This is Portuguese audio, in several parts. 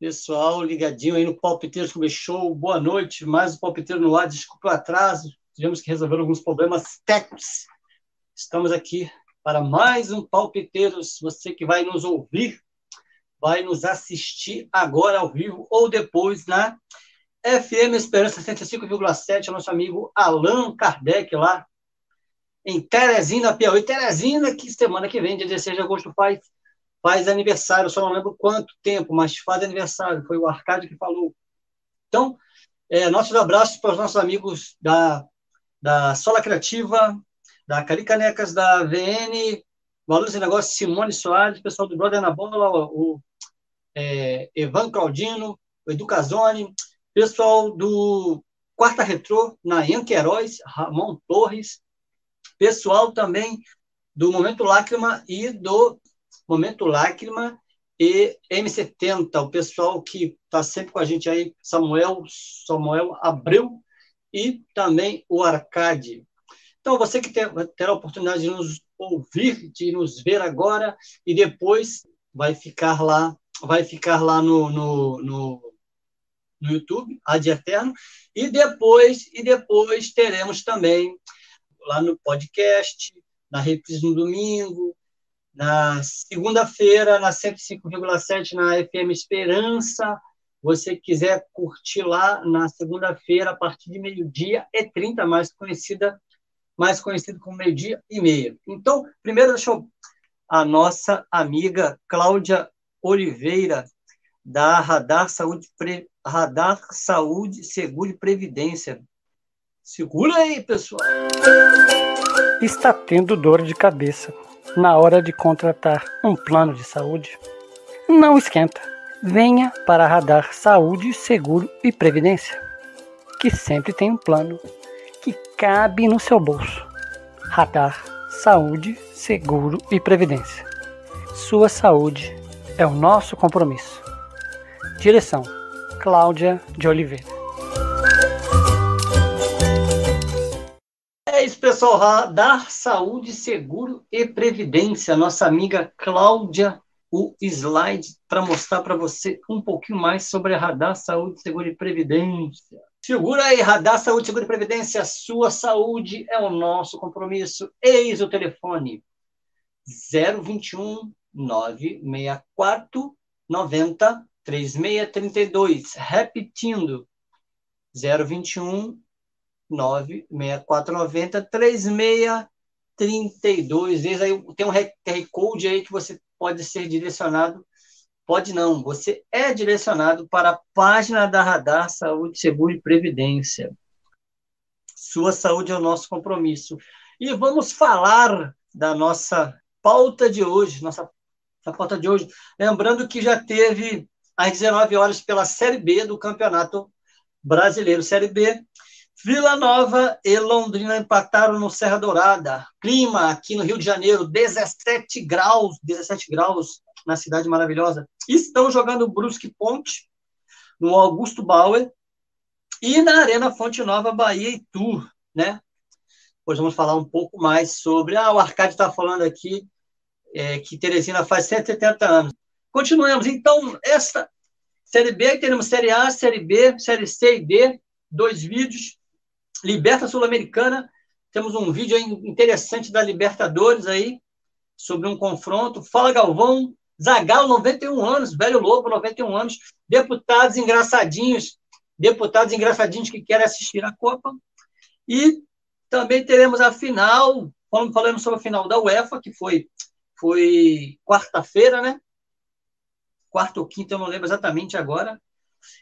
Pessoal, ligadinho aí no Palpiteiros Show. Boa noite, mais um Palpiteiro no ar. Desculpa o atraso, tivemos que resolver alguns problemas técnicos. Estamos aqui para mais um Palpiteiros. Você que vai nos ouvir, vai nos assistir agora ao vivo ou depois na FM Esperança 105,7, é nosso amigo Allan Kardec lá em Teresina, Piauí. Teresina, que semana que vem, dia 16 de agosto, faz, faz aniversário. só não lembro quanto tempo, mas faz aniversário. Foi o Arcádio que falou. Então, é, nossos abraços para os nossos amigos da, da Sola Criativa, da Caricanecas, da VN, Valores e Negócios, Simone Soares, pessoal do Brother na Bola, o é, Evan Claudino, o Edu pessoal do Quarta Retrô, Nayan Queiroz, Ramon Torres, pessoal também do Momento Lágrima e do Momento Lágrima e M70, o pessoal que está sempre com a gente aí, Samuel, Samuel Abreu e também o Arcade. Então, você que ter, terá a oportunidade de nos ouvir, de nos ver agora e depois vai ficar lá, vai ficar lá no, no, no, no YouTube, Ad Eterno, e depois, e depois teremos também lá no podcast, na reprise no domingo, na segunda-feira, na 105,7 na FM Esperança. Você quiser curtir lá na segunda-feira, a partir de meio-dia e 30, mais conhecida, mais conhecido como meio-dia e meia. Então, primeiro, deixa eu. A nossa amiga Cláudia Oliveira, da Radar Saúde, Pre... Radar Saúde, Seguro e Previdência. Segura aí, pessoal. Está tendo dor de cabeça na hora de contratar um plano de saúde? Não esquenta. Venha para Radar Saúde, Seguro e Previdência, que sempre tem um plano que cabe no seu bolso. Radar Saúde, Seguro e Previdência. Sua saúde é o nosso compromisso. Direção: Cláudia de Oliveira. Pessoal. Dar Saúde, Seguro e Previdência. Nossa amiga Cláudia, o slide para mostrar para você um pouquinho mais sobre a Radar Saúde, Seguro e Previdência. Segura aí, Radar Saúde, Seguro e Previdência. Sua saúde é o nosso compromisso. Eis o telefone: 021 964 90 3632. Repetindo: 021 96490 3632. Vezes aí tem um QR Code aí que você pode ser direcionado. Pode não, você é direcionado para a página da Radar Saúde, Seguro e Previdência. Sua saúde é o nosso compromisso. E vamos falar da nossa pauta de hoje, nossa, nossa pauta de hoje. Lembrando que já teve às 19 horas pela Série B do Campeonato Brasileiro. Série B, Vila Nova e Londrina empataram no Serra Dourada. Clima aqui no Rio de Janeiro, 17 graus, 17 graus na cidade maravilhosa. Estão jogando Brusque Ponte no Augusto Bauer e na Arena Fonte Nova, Bahia e Tour, né? Hoje vamos falar um pouco mais sobre. Ah, o Arcade está falando aqui é, que Teresina faz 170 anos. Continuemos. Então, essa Série B, teremos Série A, Série B, Série C e D, dois vídeos. Liberta Sul-Americana, temos um vídeo interessante da Libertadores aí, sobre um confronto. Fala Galvão, Zagal, 91 anos, velho lobo, 91 anos, deputados engraçadinhos, deputados engraçadinhos que querem assistir a Copa. E também teremos a final, falando sobre a final da UEFA, que foi, foi quarta-feira, né? Quarta ou quinta, eu não lembro exatamente agora.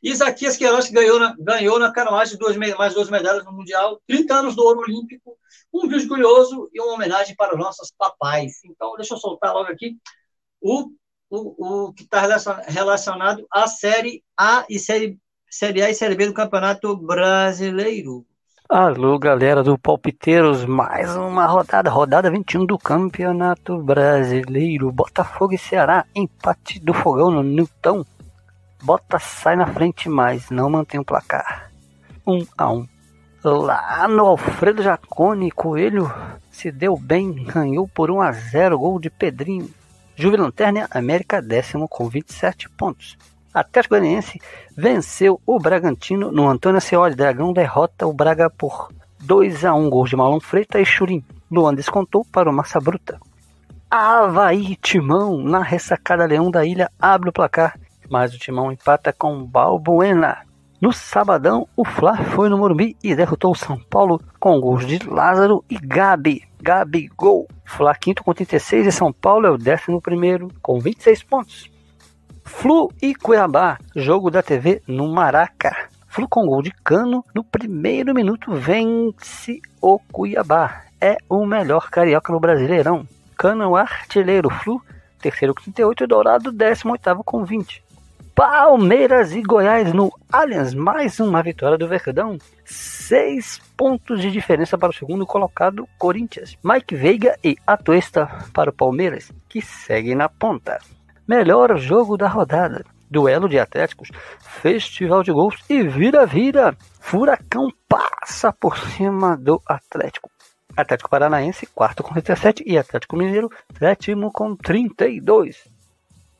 Isaquias Queiroz ganhou na, ganhou na canoagem duas, mais duas medalhas no Mundial, 30 anos do ouro olímpico, um vídeo curioso e uma homenagem para os nossos papais. Então, deixa eu soltar logo aqui o, o, o que está relacionado à Série A e série, série A e Série B do Campeonato Brasileiro. Alô, galera do Palpiteiros, mais uma rodada, rodada 21 do Campeonato Brasileiro. Botafogo e Ceará, empate do Fogão no Newton. Bota sai na frente, mas não mantém o placar. 1 um a 1 um. Lá no Alfredo Jacone, Coelho se deu bem, ganhou por 1 a 0 gol de Pedrinho. Juve Lanterna, América décimo com 27 pontos. Atlético Goianiense venceu o Bragantino no Antônio Ascioli. Dragão derrota o Braga por 2 a 1 gols de Malon Freita e Churim. Luan descontou para o Massa Bruta. Havaí Timão na ressacada Leão da Ilha abre o placar, mas o Timão empata com Balbuena. No sabadão, o Fla foi no Morumbi e derrotou o São Paulo com gols de Lázaro e Gabi. Gabi gol. Fla quinto com 36 e São Paulo é o décimo primeiro com 26 pontos. Flu e Cuiabá, jogo da TV no Maraca. Flu com gol de Cano no primeiro minuto vence o Cuiabá. É o melhor carioca no Brasileirão. Cano artilheiro Flu, terceiro com 38 e Dourado, 18 com 20. Palmeiras e Goiás no Allianz, mais uma vitória do Verdão. Seis pontos de diferença para o segundo colocado Corinthians. Mike Veiga e Atuesta para o Palmeiras, que segue na ponta. Melhor jogo da rodada. Duelo de Atléticos, Festival de Gols e vira-vira. Furacão passa por cima do Atlético. Atlético Paranaense, quarto com 37 e Atlético Mineiro, sétimo com 32.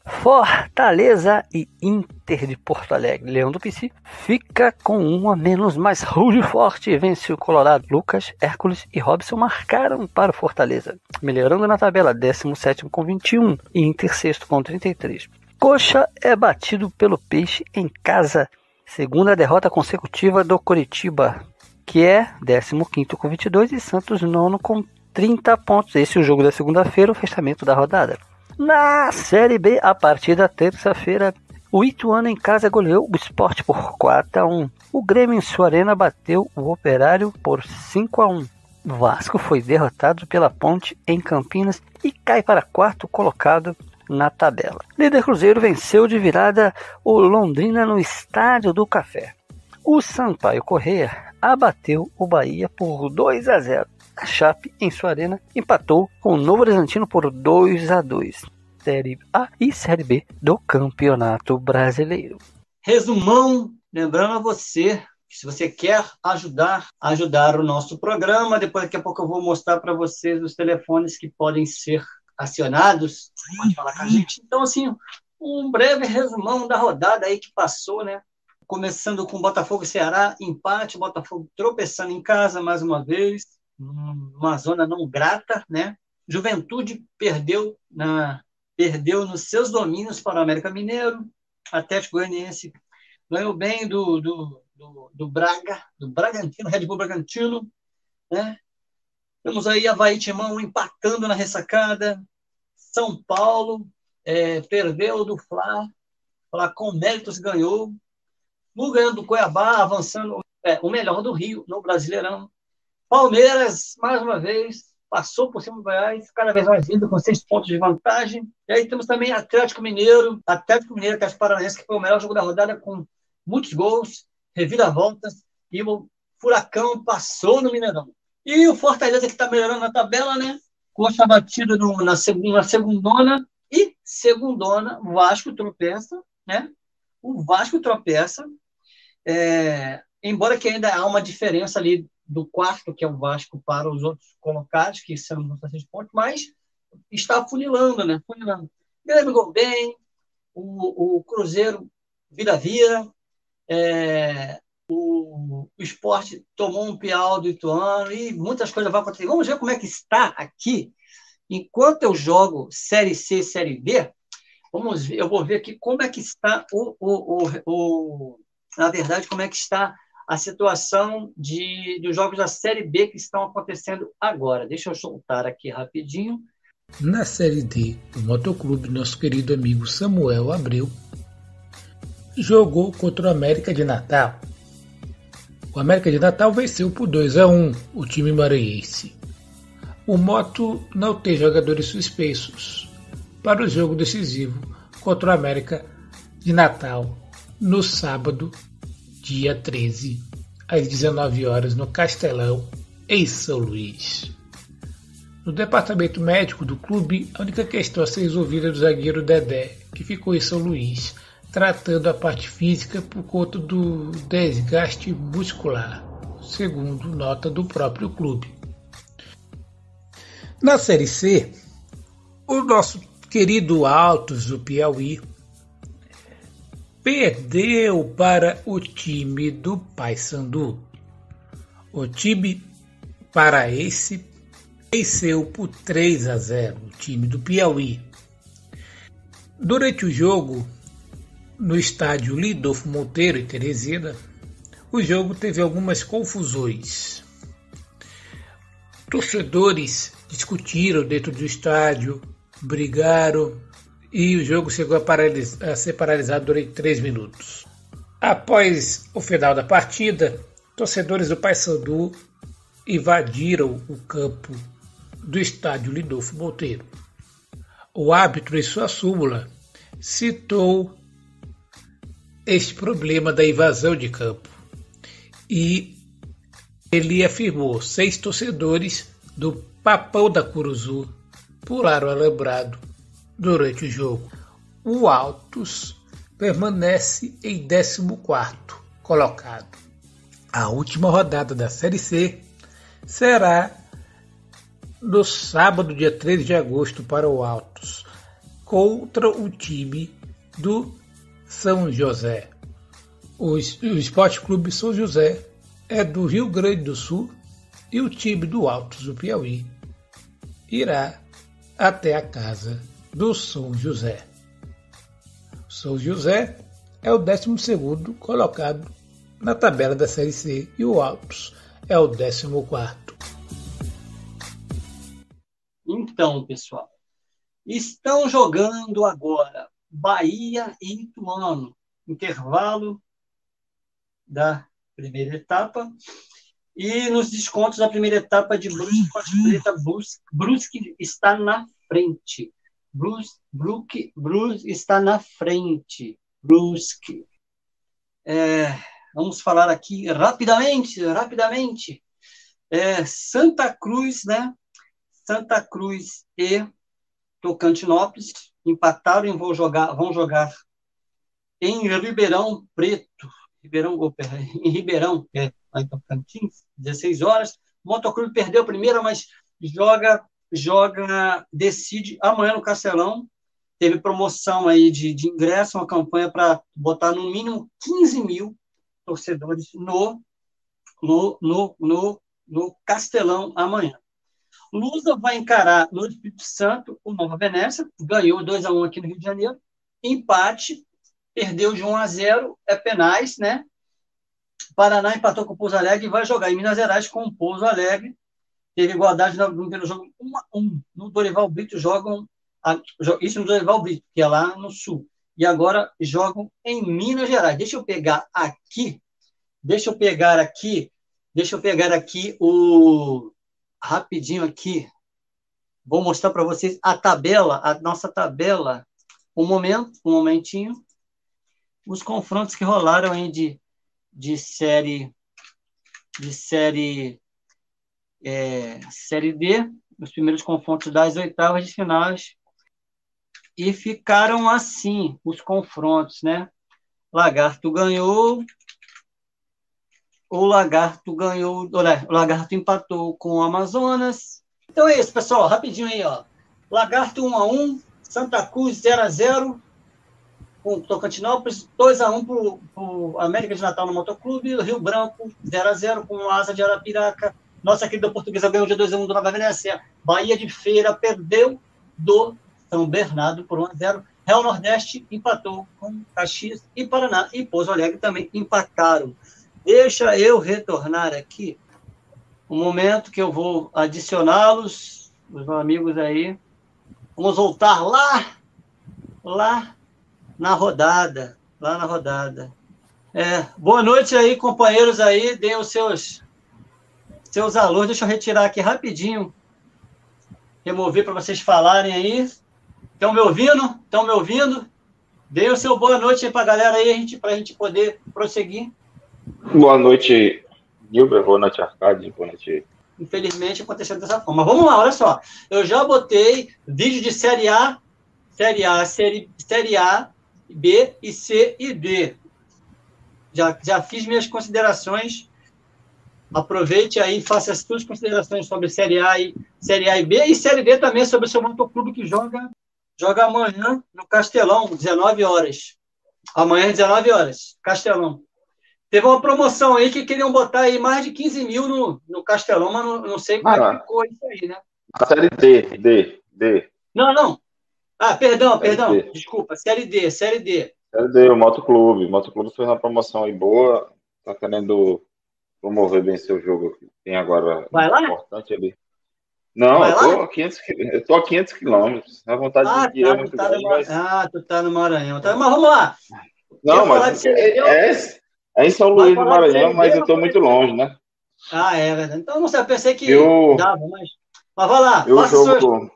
Fortaleza e Inter de Porto Alegre. Leão do PC fica com um a menos, mas Rude Forte vence o Colorado. Lucas, Hércules e Robson marcaram para o Fortaleza. Melhorando na tabela, 17 com 21 e Inter sexto com 33. Coxa é batido pelo Peixe em casa. Segunda derrota consecutiva do Coritiba, que é 15 com 22 e Santos nono com 30 pontos. Esse é o jogo da segunda-feira, o fechamento da rodada. Na Série B, a partir da terça-feira, o Ituano em casa goleou o Sport por 4 a 1. O Grêmio em sua arena bateu o Operário por 5 a 1. Vasco foi derrotado pela Ponte em Campinas e cai para quarto colocado na tabela. Líder Cruzeiro venceu de virada o Londrina no Estádio do Café. O Sampaio Correia abateu o Bahia por 2 a 0. A Chape, em sua arena, empatou com o Novo Horizontino por 2 a 2. Série A e Série B do Campeonato Brasileiro. Resumão, lembrando a você se você quer ajudar, ajudar o nosso programa, depois daqui a pouco eu vou mostrar para vocês os telefones que podem ser acionados, pode falar com a gente. Então, assim, um breve resumão da rodada aí que passou, né? Começando com Botafogo e Ceará, empate, Botafogo tropeçando em casa mais uma vez, numa zona não grata, né? Juventude perdeu na perdeu nos seus domínios para o América Mineiro, Atlético Goianiense ganhou bem do, do, do, do Braga, do Bragantino, Red Bull Bragantino, né? Temos aí Havaí Timão empatando na ressacada, São Paulo é, perdeu do Fla, Fla com méritos ganhou, no ganhando do Cuiabá, avançando é, o melhor do Rio no Brasileirão, Palmeiras, mais uma vez, passou por cima do Goiás, cada vez mais vindo com seis pontos de vantagem. E aí temos também Atlético Mineiro, Atlético Mineiro, Atlético Paranaense, que foi o melhor jogo da rodada com muitos gols, reviravoltas, e o Furacão passou no Mineirão. E o Fortaleza, que está melhorando na tabela, né? Coxa batida no, na, segunda, na segundona, e segundona, o Vasco tropeça, né? O Vasco tropeça, é, embora que ainda há uma diferença ali do quarto, que é o Vasco, para os outros colocados, que são os seis pontos, mas está funilando, né? Funilando. Grêmio bem, o, o Cruzeiro vira-vira, é, o, o esporte tomou um piau do Ituano e muitas coisas vão acontecer. Vamos ver como é que está aqui. Enquanto eu jogo Série C, Série B, vamos ver, eu vou ver aqui como é que está o, o, o, o na verdade, como é que está a situação de, dos jogos da Série B que estão acontecendo agora. Deixa eu soltar aqui rapidinho. Na Série D do Motoclube, nosso querido amigo Samuel Abreu jogou contra o América de Natal. O América de Natal venceu por 2 a 1 o time maranhense. O Moto não tem jogadores suspensos para o jogo decisivo contra o América de Natal no sábado, dia 13, às 19 horas, no Castelão, em São Luís. No departamento médico do clube, a única questão a ser resolvida é do zagueiro Dedé, que ficou em São Luís, tratando a parte física por conta do desgaste muscular, segundo nota do próprio clube. Na Série C, o nosso querido Altos do Piauí perdeu para o time do Paysandu. O time paraense venceu por 3 a 0 o time do Piauí. Durante o jogo, no estádio Lidolfo Monteiro, em Teresina, o jogo teve algumas confusões. Torcedores discutiram dentro do estádio, brigaram e o jogo chegou a, a ser paralisado durante três minutos. Após o final da partida, torcedores do Paysandu invadiram o campo do estádio Lidolfo Monteiro. O árbitro, em sua súmula, citou este problema da invasão de campo e ele afirmou seis torcedores do Papão da Curuzu pularam alambrado durante o jogo. O Altos permanece em 14 colocado. A última rodada da Série C será no sábado, dia 13 de agosto, para o Altos, contra o time do São José. O, o Esporte Clube São José é do Rio Grande do Sul e o time do Altos do Piauí irá até a casa do São José. São José é o 12 colocado na tabela da Série C e o Altos é o 14. Então, pessoal, estão jogando agora Bahia e Ituano, intervalo da primeira etapa. E nos descontos da primeira etapa de Brusque, Brusque está na frente. Bruce, Brooke, Bruce está na frente. Brusque. É, vamos falar aqui rapidamente, rapidamente. É, Santa Cruz, né? Santa Cruz e Tocantinópolis empataram e vão jogar, vão jogar em Ribeirão Preto, Ribeirão, em Ribeirão, é, em Tocantins, 16 horas. O Motoclube perdeu a primeira, mas joga joga, decide amanhã no Castelão. Teve promoção aí de, de ingresso, uma campanha para botar no mínimo 15 mil torcedores no, no, no, no, no Castelão amanhã. Lusa vai encarar no Espírito Santo o Nova Venécia, ganhou 2 a 1 aqui no Rio de Janeiro, empate, perdeu de 1 a 0, é penais, né? Paraná empatou com o Pouso Alegre e vai jogar em Minas Gerais com o Pouso Alegre teve igualdade no primeiro jogo 1 a 1. No Dorival Brito jogam isso no Dorival Brito, que é lá no sul. E agora jogam em Minas Gerais. Deixa eu pegar aqui, deixa eu pegar aqui, deixa eu pegar aqui o rapidinho aqui. Vou mostrar para vocês a tabela, a nossa tabela. Um momento, um momentinho. Os confrontos que rolaram aí de, de série de série é, Série D, os primeiros confrontos das oitavas de finais, e ficaram assim os confrontos, né? Lagarto ganhou, o Lagarto ganhou, o Lagarto empatou com o Amazonas. Então é isso, pessoal, rapidinho aí, ó. Lagarto 1 a 1, Santa Cruz 0 a 0 com Tocantinópolis, 2 a 1 para o América de Natal no Motoclube, Rio Branco 0 a 0 com o Asa de Arapiraca, nossa querida portuguesa ganhou de 2 a 1 do Nova Venécia. Bahia de Feira perdeu do São Bernardo por 1 a 0. Real Nordeste empatou com Caxias e Paraná e Pouso Alegre também empataram. Deixa eu retornar aqui um momento que eu vou adicioná-los, os meus amigos aí. Vamos voltar lá, lá na rodada, lá na rodada. É, boa noite aí, companheiros aí, deem os seus seus alunos. Deixa eu retirar aqui rapidinho. Remover para vocês falarem aí. Estão me ouvindo? Estão me ouvindo? Dê o seu boa noite aí para a galera aí, para a gente poder prosseguir. Boa noite, Gilbert. Boa noite, Arcade. Boa noite. Infelizmente aconteceu dessa forma. Vamos lá, olha só. Eu já botei vídeo de série A, série A, série, série A, B e C e D. Já, já fiz minhas considerações Aproveite aí e faça as suas considerações sobre Série A e Série A e B e Série D também sobre o seu motoclube que joga joga amanhã no Castelão, 19 horas. Amanhã, 19 horas, Castelão. Teve uma promoção aí que queriam botar aí mais de 15 mil no, no Castelão, mas não, não sei como ah, é ficou isso aí, né? A série D, D, D. Não, não. Ah, perdão, perdão. D. Desculpa, série D, série D. Série D, o Motoclube. O Motoclube fez uma promoção aí boa. Tá querendo promover bem seu jogo. Tem agora Vai lá? importante ali. Não, eu tô, a 500, eu tô a 500 quilômetros. A vontade ah, de ir tá, é muito tá grande, mas... Ah, tu tá no Maranhão. Tá... Mas vamos lá. Não, mas é, é, é, em São Luís do Maranhão, mas eu tô muito longe, né? Ah, é verdade. Então, não sei, eu pensei que eu, dava, mas... Mas vai lá, o jogo,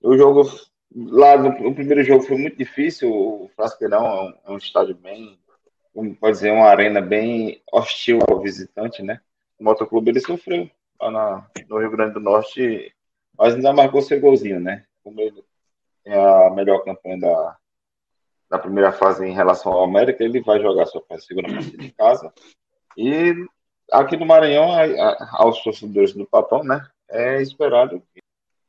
o jogo lá no, no, primeiro jogo foi muito difícil. O Frasqueirão é um, é um estádio bem, como pode dizer, uma arena bem hostil ao visitante, né? O Motoclube ele sofreu lá na, no Rio Grande do Norte, mas ainda marcou seu golzinho, né? Como ele tem a melhor campanha da, da primeira fase em relação ao América, ele vai jogar sua segunda partida em casa. E aqui no Maranhão, a, a, aos torcedores do Papão, né? É esperado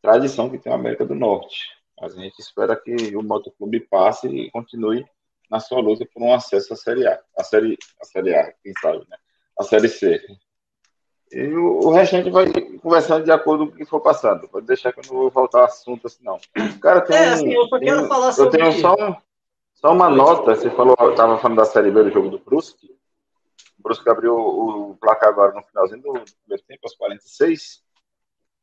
tradição que tem a América do Norte. Mas a gente espera que o Motoclube passe e continue na sua luta por um acesso à Série A. A Série, a série A, quem sabe, né? A Série C. E o, o resto a gente vai conversando de acordo com o que for passando. Pode deixar que eu não vou voltar ao assunto assim, não. Cara, tem, é, assim, eu só quero tem, falar sobre... Eu tenho só, um, só uma nota. Você falou, estava falando da Série B do jogo do Brusque. O Brusque abriu o, placar agora no finalzinho do primeiro tempo, aos 46.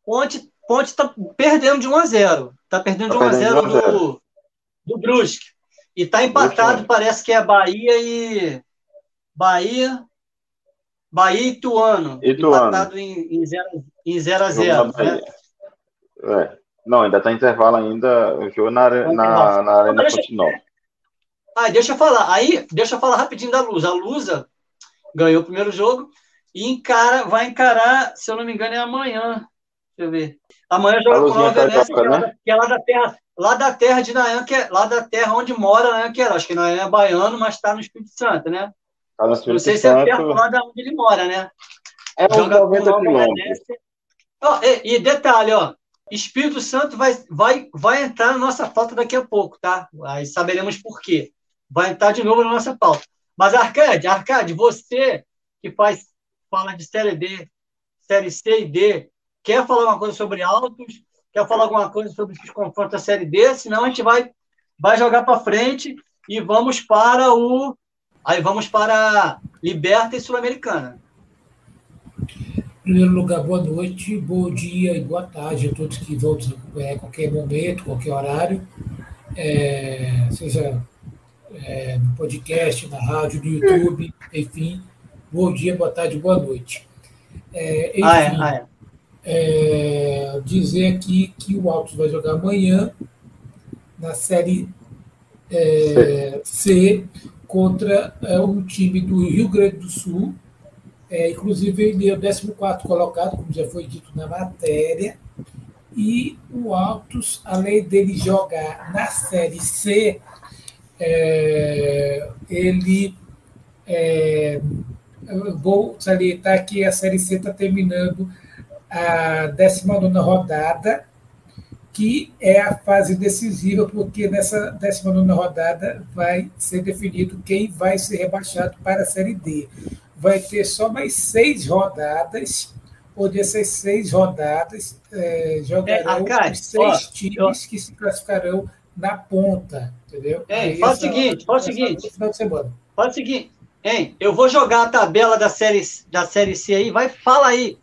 Ponte, Ponte está perdendo de 1 a 0 Está perdendo de 1 a 0 do, do Brusque. E está empatado, parece que é Bahia e. Bahia. Bahia e Ituano. Ituano. Empatado em 0 em zero 0 né? é. Não, ainda está intervalo ainda. O jogo na, na, na Arena Nova. Ah, deixa eu falar. Aí, deixa eu falar rapidinho da Luz. A Lusa ganhou o primeiro jogo e encara, vai encarar, se eu não me engano, é amanhã. Deixa eu ver. Amanhã joga com a Venécia, que, né? que é lá da terra, lá da terra de Nayan, que é lá da terra onde mora Nayan que Acho que Nayan é baiano, mas está no Espírito Santo, né? Tá no Espírito Não sei Santo. se é perto lá de onde ele mora, né? É uns 90 quilômetros. Oh, e, e, detalhe, ó, Espírito Santo vai, vai, vai entrar na nossa pauta daqui a pouco, tá? Aí saberemos por quê. Vai entrar de novo na nossa pauta. Mas, Arcade, Arcade, você que faz, fala de série D, série C e D, Quer falar alguma coisa sobre Altos? Quer falar alguma coisa sobre os confrontos da Série D? Senão a gente vai, vai jogar para frente e vamos para o. Aí vamos para Liberta e Sul-Americana. Em primeiro lugar, boa noite, bom dia e boa tarde a todos que vão é, a qualquer momento, qualquer horário, é, seja é, no podcast, na rádio, no YouTube, enfim. Bom dia, boa tarde, boa noite. É, enfim, ah, é, ah, é é, dizer aqui que o Altos vai jogar amanhã na Série é, C contra é, um time do Rio Grande do Sul. É, inclusive, ele é o 14 colocado, como já foi dito na matéria. E o Altos, além dele jogar na Série C, é, ele. É, vou salientar que a Série C está terminando a 19 rodada, que é a fase decisiva, porque nessa 19 rodada vai ser definido quem vai ser rebaixado para a Série D. Vai ter só mais seis rodadas, onde essas seis rodadas é, jogarão é, os seis ó, times eu... que se classificarão na ponta, entendeu? É, faz o seguinte, faz o seguinte. Final de semana. Faz o seguinte, hein? Eu vou jogar a tabela da série, da série C aí, vai, fala aí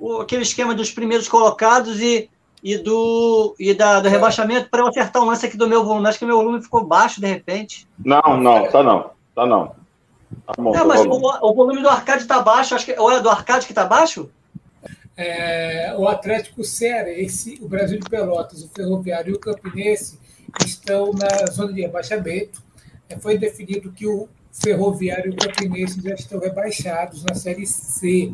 o, aquele esquema dos primeiros colocados e, e do, e da, do é. rebaixamento para eu acertar um lance aqui do meu volume. Acho que o meu volume ficou baixo de repente. Não, não, tá não. Tá não. Tá bom, é, mas o, o, volume do arcade tá baixo, acho que ou é do arcade que tá baixo? É, o Atlético Cearense, o Brasil de Pelotas, o Ferroviário e o Campinense estão na zona de rebaixamento. É, foi definido que o Ferroviário e o Campinense já estão rebaixados na Série C.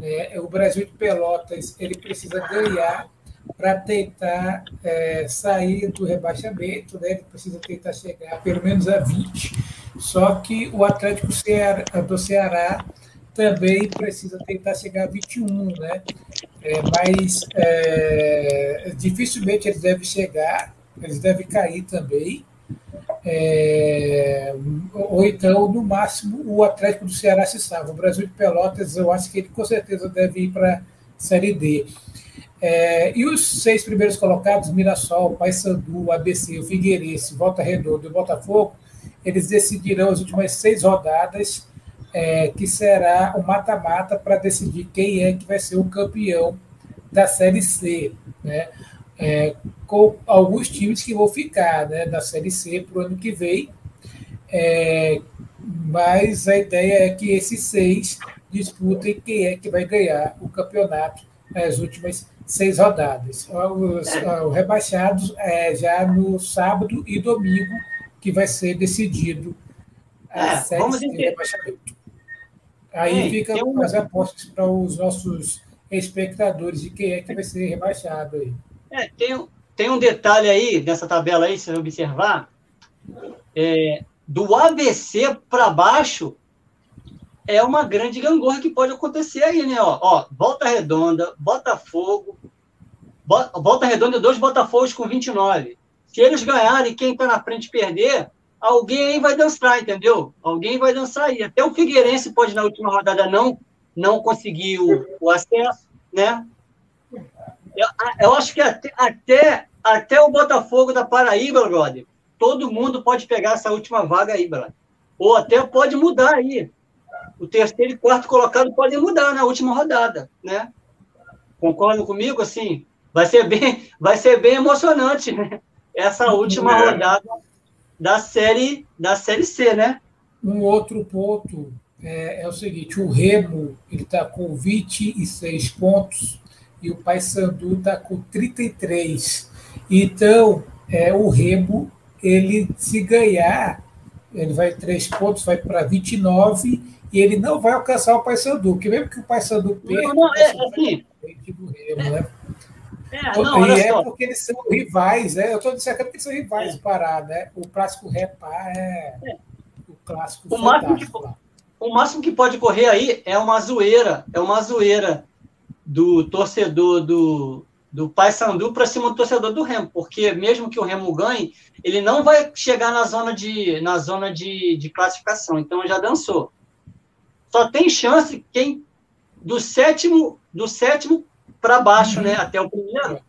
É, o Brasil de Pelotas ele precisa ganhar para tentar é, sair do rebaixamento, né? ele precisa tentar chegar pelo menos a 20. Só que o Atlético Ceará, do Ceará também precisa tentar chegar a 21, né? É, mas é, dificilmente eles devem chegar, eles devem cair também. É, ou então, no máximo, o Atlético do Ceará se salva. O Brasil de Pelotas, eu acho que ele com certeza deve ir para a Série D. É, e os seis primeiros colocados, Mirassol, Paysandu, ABC, o Figueirense, Volta Redonda e Botafogo, eles decidirão as últimas seis rodadas, é, que será o mata-mata para decidir quem é que vai ser o campeão da Série C. Né? É, com alguns times que vão ficar né, da Série C para o ano que vem. É, mas a ideia é que esses seis disputem quem é que vai ganhar o campeonato nas últimas seis rodadas. Os, os rebaixados é já no sábado e domingo, que vai ser decidido a é, vamos rebaixamento. Aí fica um... as apostas para os nossos espectadores de quem é que vai ser rebaixado aí. É, tem, tem um detalhe aí nessa tabela aí, se você observar, é, do ABC para baixo é uma grande gangorra que pode acontecer aí, né? Ó, ó Volta Redonda, Botafogo, Volta Redonda dois Botafogos com 29. Se eles ganharem, quem está na frente perder, alguém aí vai dançar, entendeu? Alguém vai dançar aí. Até o Figueirense pode, na última rodada, não, não conseguir o, o acesso, né? Eu, eu acho que até, até, até o Botafogo da Paraíba, brother, todo mundo pode pegar essa última vaga aí, brother. Ou até pode mudar aí. O terceiro e quarto colocado podem mudar na última rodada, né? Concordam comigo? Assim, vai ser bem, vai ser bem emocionante, né? Essa última é. rodada da série da série C, né? Um outro ponto é, é o seguinte: o Remo ele está com 26 pontos e o Paysandu está com 33. Então, é, o Remo, ele se ganhar, ele vai três pontos, vai para 29 e ele não vai alcançar o Paysandu, porque mesmo que o Paysandu perca, não, não, é, assim, do Remo, né? É, não, e é só. porque eles são rivais, né? Eu estou dizendo que eles são rivais é. Pará, né? O clássico Repá é, é. o clássico o máximo, que, o máximo que pode correr aí é uma zoeira, é uma zoeira do torcedor do, do Paysandu para cima do torcedor do Remo, porque mesmo que o Remo ganhe, ele não vai chegar na zona de, na zona de, de classificação, então já dançou. Só tem chance quem do sétimo do sétimo para baixo, né, até o primeiro,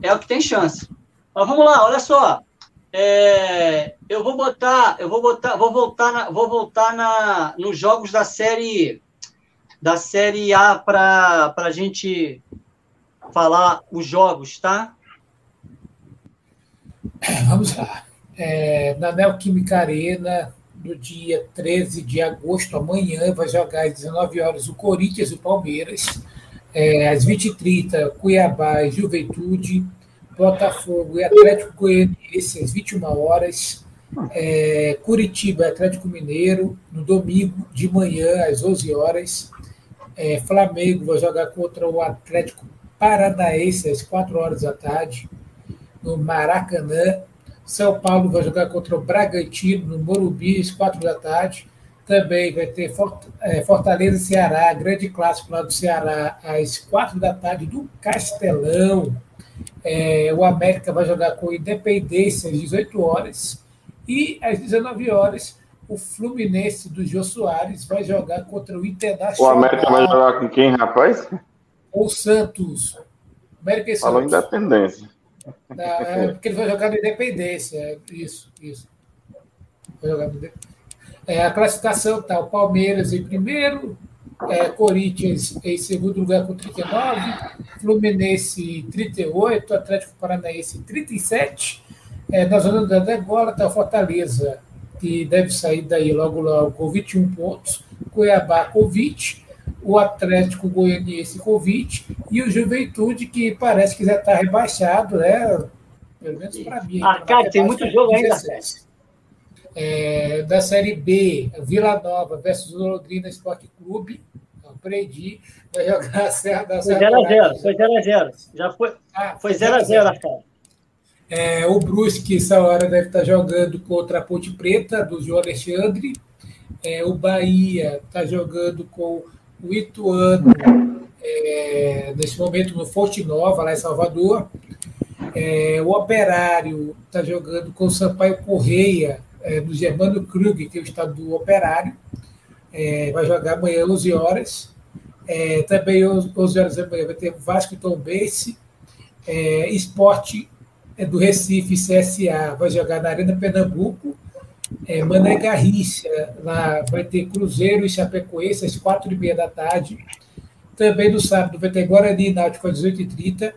é o que tem chance. Mas vamos lá, olha só. É, eu vou botar, eu vou botar, vou voltar, na, vou voltar na, nos jogos da série da série A para a gente falar os jogos, tá? Vamos lá. É, na Neoquímica Arena, no dia 13 de agosto, amanhã, vai jogar às 19 horas o Corinthians e o Palmeiras. É, às 20h30, Cuiabá e Juventude. Botafogo e Atlético Goianiense às 21 horas. É, Curitiba e Atlético Mineiro, no domingo de manhã, às 11 horas. É, Flamengo vai jogar contra o Atlético Paranaense às 4 horas da tarde, no Maracanã. São Paulo vai jogar contra o Bragantino, no Morumbi, às 4 da tarde. Também vai ter é, Fortaleza Ceará, grande clássico lá do Ceará, às 4 da tarde, do Castelão. É, o América vai jogar com Independência às 18 horas. E às 19 horas, o Fluminense do Jô Soares vai jogar contra o Internacional. O América vai jogar com quem, rapaz? O Santos. América e Santos. Falou Independência. é, porque ele vai jogar no Independência. Isso, isso. Vai jogar no é, a classificação está o Palmeiras em primeiro, é, Corinthians em segundo lugar com 39, Fluminense 38, Atlético Paranaense 37. É, na zona da degola está o Fortaleza que deve sair daí logo logo com 21 pontos, Cuiabá com 20, o Atlético Goianiense com 20 e o Juventude, que parece que já está rebaixado, né? Pelo menos para mim. Ah, cara, tem muito jogo ainda. É, da Série B, Vila Nova versus Londrina Esporte Clube. Aprendi. Vai jogar a Serra da Serra. Foi 0x0. Já foi 0x0, ah, foi 0x0, cara. É, o Brusque, essa hora, deve estar jogando contra a Ponte Preta, do João Alexandre. É, o Bahia está jogando com o Ituano, é, nesse momento no Fonte Nova, lá em Salvador. É, o Operário está jogando com o Sampaio Correia, é, no Germano Krug, que é o estado do Operário. É, vai jogar amanhã 11 horas. Também 11 horas da manhã vai ter Vasco e Tom Bense. É, esporte é, do Recife, CSA, vai jogar na Arena Pernambuco. É, Mané Garrincha, lá vai ter Cruzeiro e Chapecoense às quatro e meia da tarde. Também no sábado vai ter Guarani e Náutico às 18h30.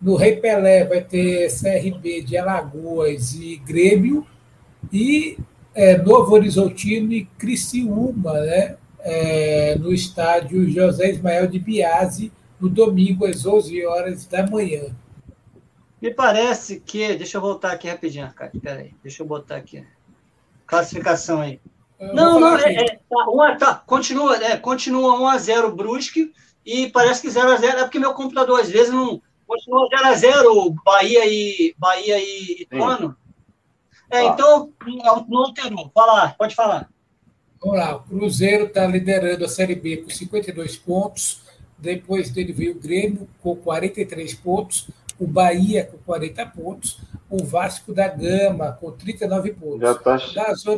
No Rei Pelé vai ter CRB de Alagoas e Grêmio. E é, Novo Horizontino e Criciúma, né? É, no estádio José Ismael de Biase, no domingo às 11 horas da manhã. Me parece que. Deixa eu voltar aqui rapidinho, Arcade. Peraí, deixa eu botar aqui. Classificação aí. Eu não, não, é, é, tá, uma, tá, continua, é, continua 1x0 Brusque e parece que 0x0 é porque meu computador às vezes não. Continua 0x0 Bahia e Bahia e Ituano. É, então não alterou. Fala, pode falar. Vamos lá, o Cruzeiro está liderando a Série B com 52 pontos. Depois dele veio o Grêmio com 43 pontos, o Bahia com 40 pontos, o Vasco da Gama com 39 pontos. Já está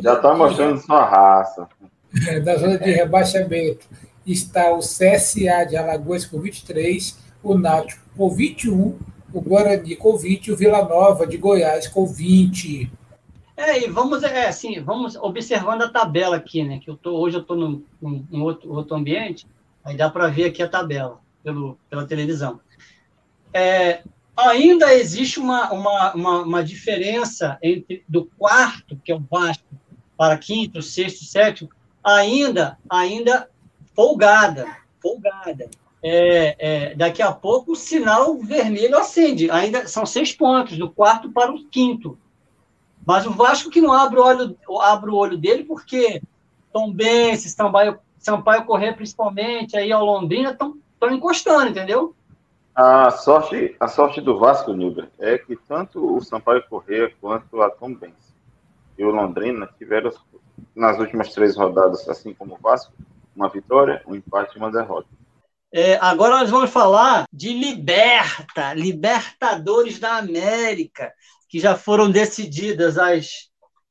já tá mostrando sua raça. Da zona de rebaixamento está o CSA de Alagoas com 23, o Náutico com 21, o Guarani com 20 e o Vila Nova de Goiás com 20. É, e vamos, é, assim, vamos observando a tabela aqui, né? Que eu tô, hoje eu estou num, num, outro, outro ambiente, aí dá para ver aqui a tabela pelo, pela televisão. É, ainda existe uma, uma, uma, uma, diferença entre do quarto, que é o Vasco, para quinto, sexto, sétimo, ainda, ainda folgada, folgada. É, é, daqui a pouco o sinal vermelho acende. Ainda são seis pontos, do quarto para o quinto. Mas o Vasco que não abre o olho, abre o olho dele, porque Tom Benz, Sampaio, Sampaio Correr principalmente, aí ao Londrina estão encostando, entendeu? A sorte, a sorte do Vasco, Nilber, é que tanto o Sampaio Correr quanto a Tom Benz e o Londrina tiveram nas últimas três rodadas, assim como o Vasco, uma vitória, um empate e uma derrota. É, agora nós vamos falar de Liberta, Libertadores da América, que já foram decididas as.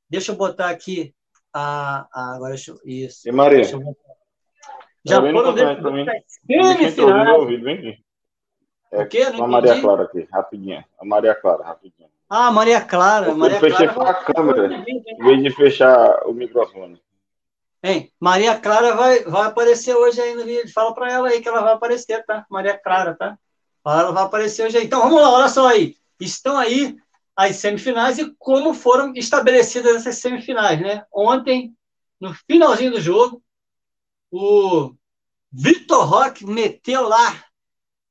Deixa eu botar aqui. A, a agora eu, isso. E Maria? Já foram decididas as semifinais. É, o quê? a Maria Clara aqui, rapidinho. A Maria Clara, rapidinho. Ah, Maria Clara. Maria eu fechei Clara... a câmera, em vez de fechar o microfone. Hein? Maria Clara vai, vai aparecer hoje aí no vídeo. Fala para ela aí que ela vai aparecer, tá? Maria Clara, tá? Ela vai aparecer hoje aí. Então vamos lá, olha só aí. Estão aí as semifinais e como foram estabelecidas essas semifinais, né? Ontem, no finalzinho do jogo, o Vitor Roque meteu lá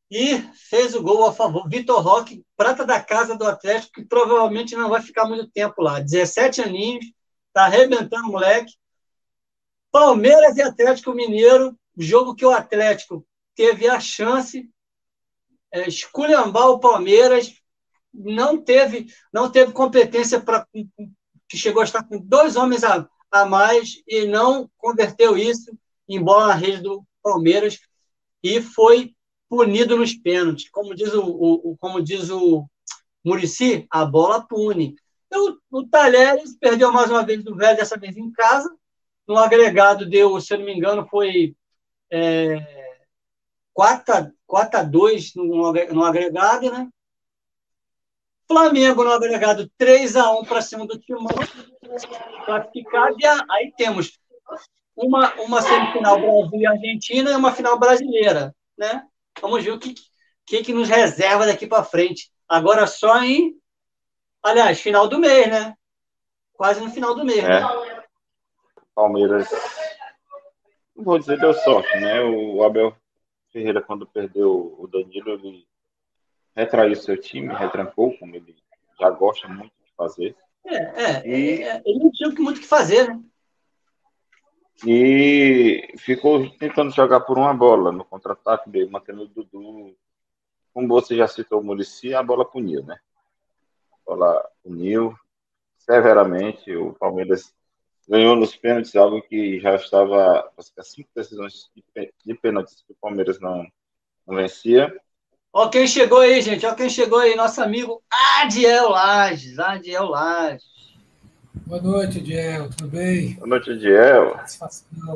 e fez o gol a favor. Vitor Roque, prata da casa do Atlético, que provavelmente não vai ficar muito tempo lá. 17 aninhos, tá arrebentando o moleque. Palmeiras e Atlético Mineiro, jogo que o Atlético teve a chance é, esculhambar o Palmeiras, não teve, não teve competência para que chegou a estar com dois homens a, a mais e não converteu isso em bola na rede do Palmeiras e foi punido nos pênaltis. Como diz o, o como diz o Murici, a bola pune. Então, o Talheres perdeu mais uma vez do velho, dessa vez em casa, no agregado deu, se eu não me engano, foi é, 4, a, 4 a 2 no, no agregado, né? Flamengo no agregado 3 a 1 para cima do Timão, classificado. E aí temos uma, uma semifinal Brasil e Argentina e uma final brasileira, né? Vamos ver o que, que, que nos reserva daqui para frente. Agora só em, aliás, final do mês, né? Quase no final do mês, é. né? Palmeiras, não vou dizer deu sorte, né? O Abel Ferreira, quando perdeu o Danilo, ele retraiu seu time, retrancou, como ele já gosta muito de fazer. É, é, e... é ele não tinha muito o que fazer, né? E ficou tentando jogar por uma bola no contra-ataque dele, mantendo o Dudu. Como você já citou o Murici, a bola puniu, né? A bola puniu severamente. O Palmeiras ganhou nos pênaltis, algo que já estava cinco decisões de pênaltis que o Palmeiras não, não vencia. Ó quem chegou aí, gente. Ó quem chegou aí, nosso amigo Adiel Lages. Adiel Lages. Boa noite, Adiel. Tudo bem? Boa noite, Adiel.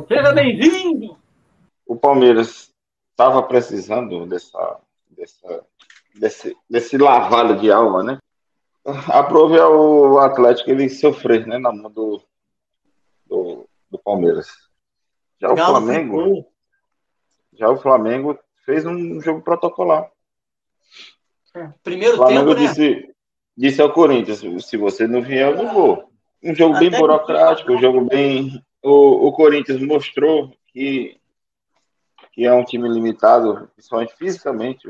Seja bem-vindo. O Palmeiras estava precisando dessa, dessa, desse, desse lavado de alma, né? Aprove ao Atlético ele sofrer, né, na mão do, do, do Palmeiras. Já o Flamengo, ficou. já o Flamengo fez um jogo protocolar. É, primeiro o Flamengo tempo, né? disse, disse ao Corinthians, se você não vier, eu não vou. Um jogo Até bem burocrático, um jogo bem... O, o Corinthians mostrou que, que é um time limitado, principalmente fisicamente.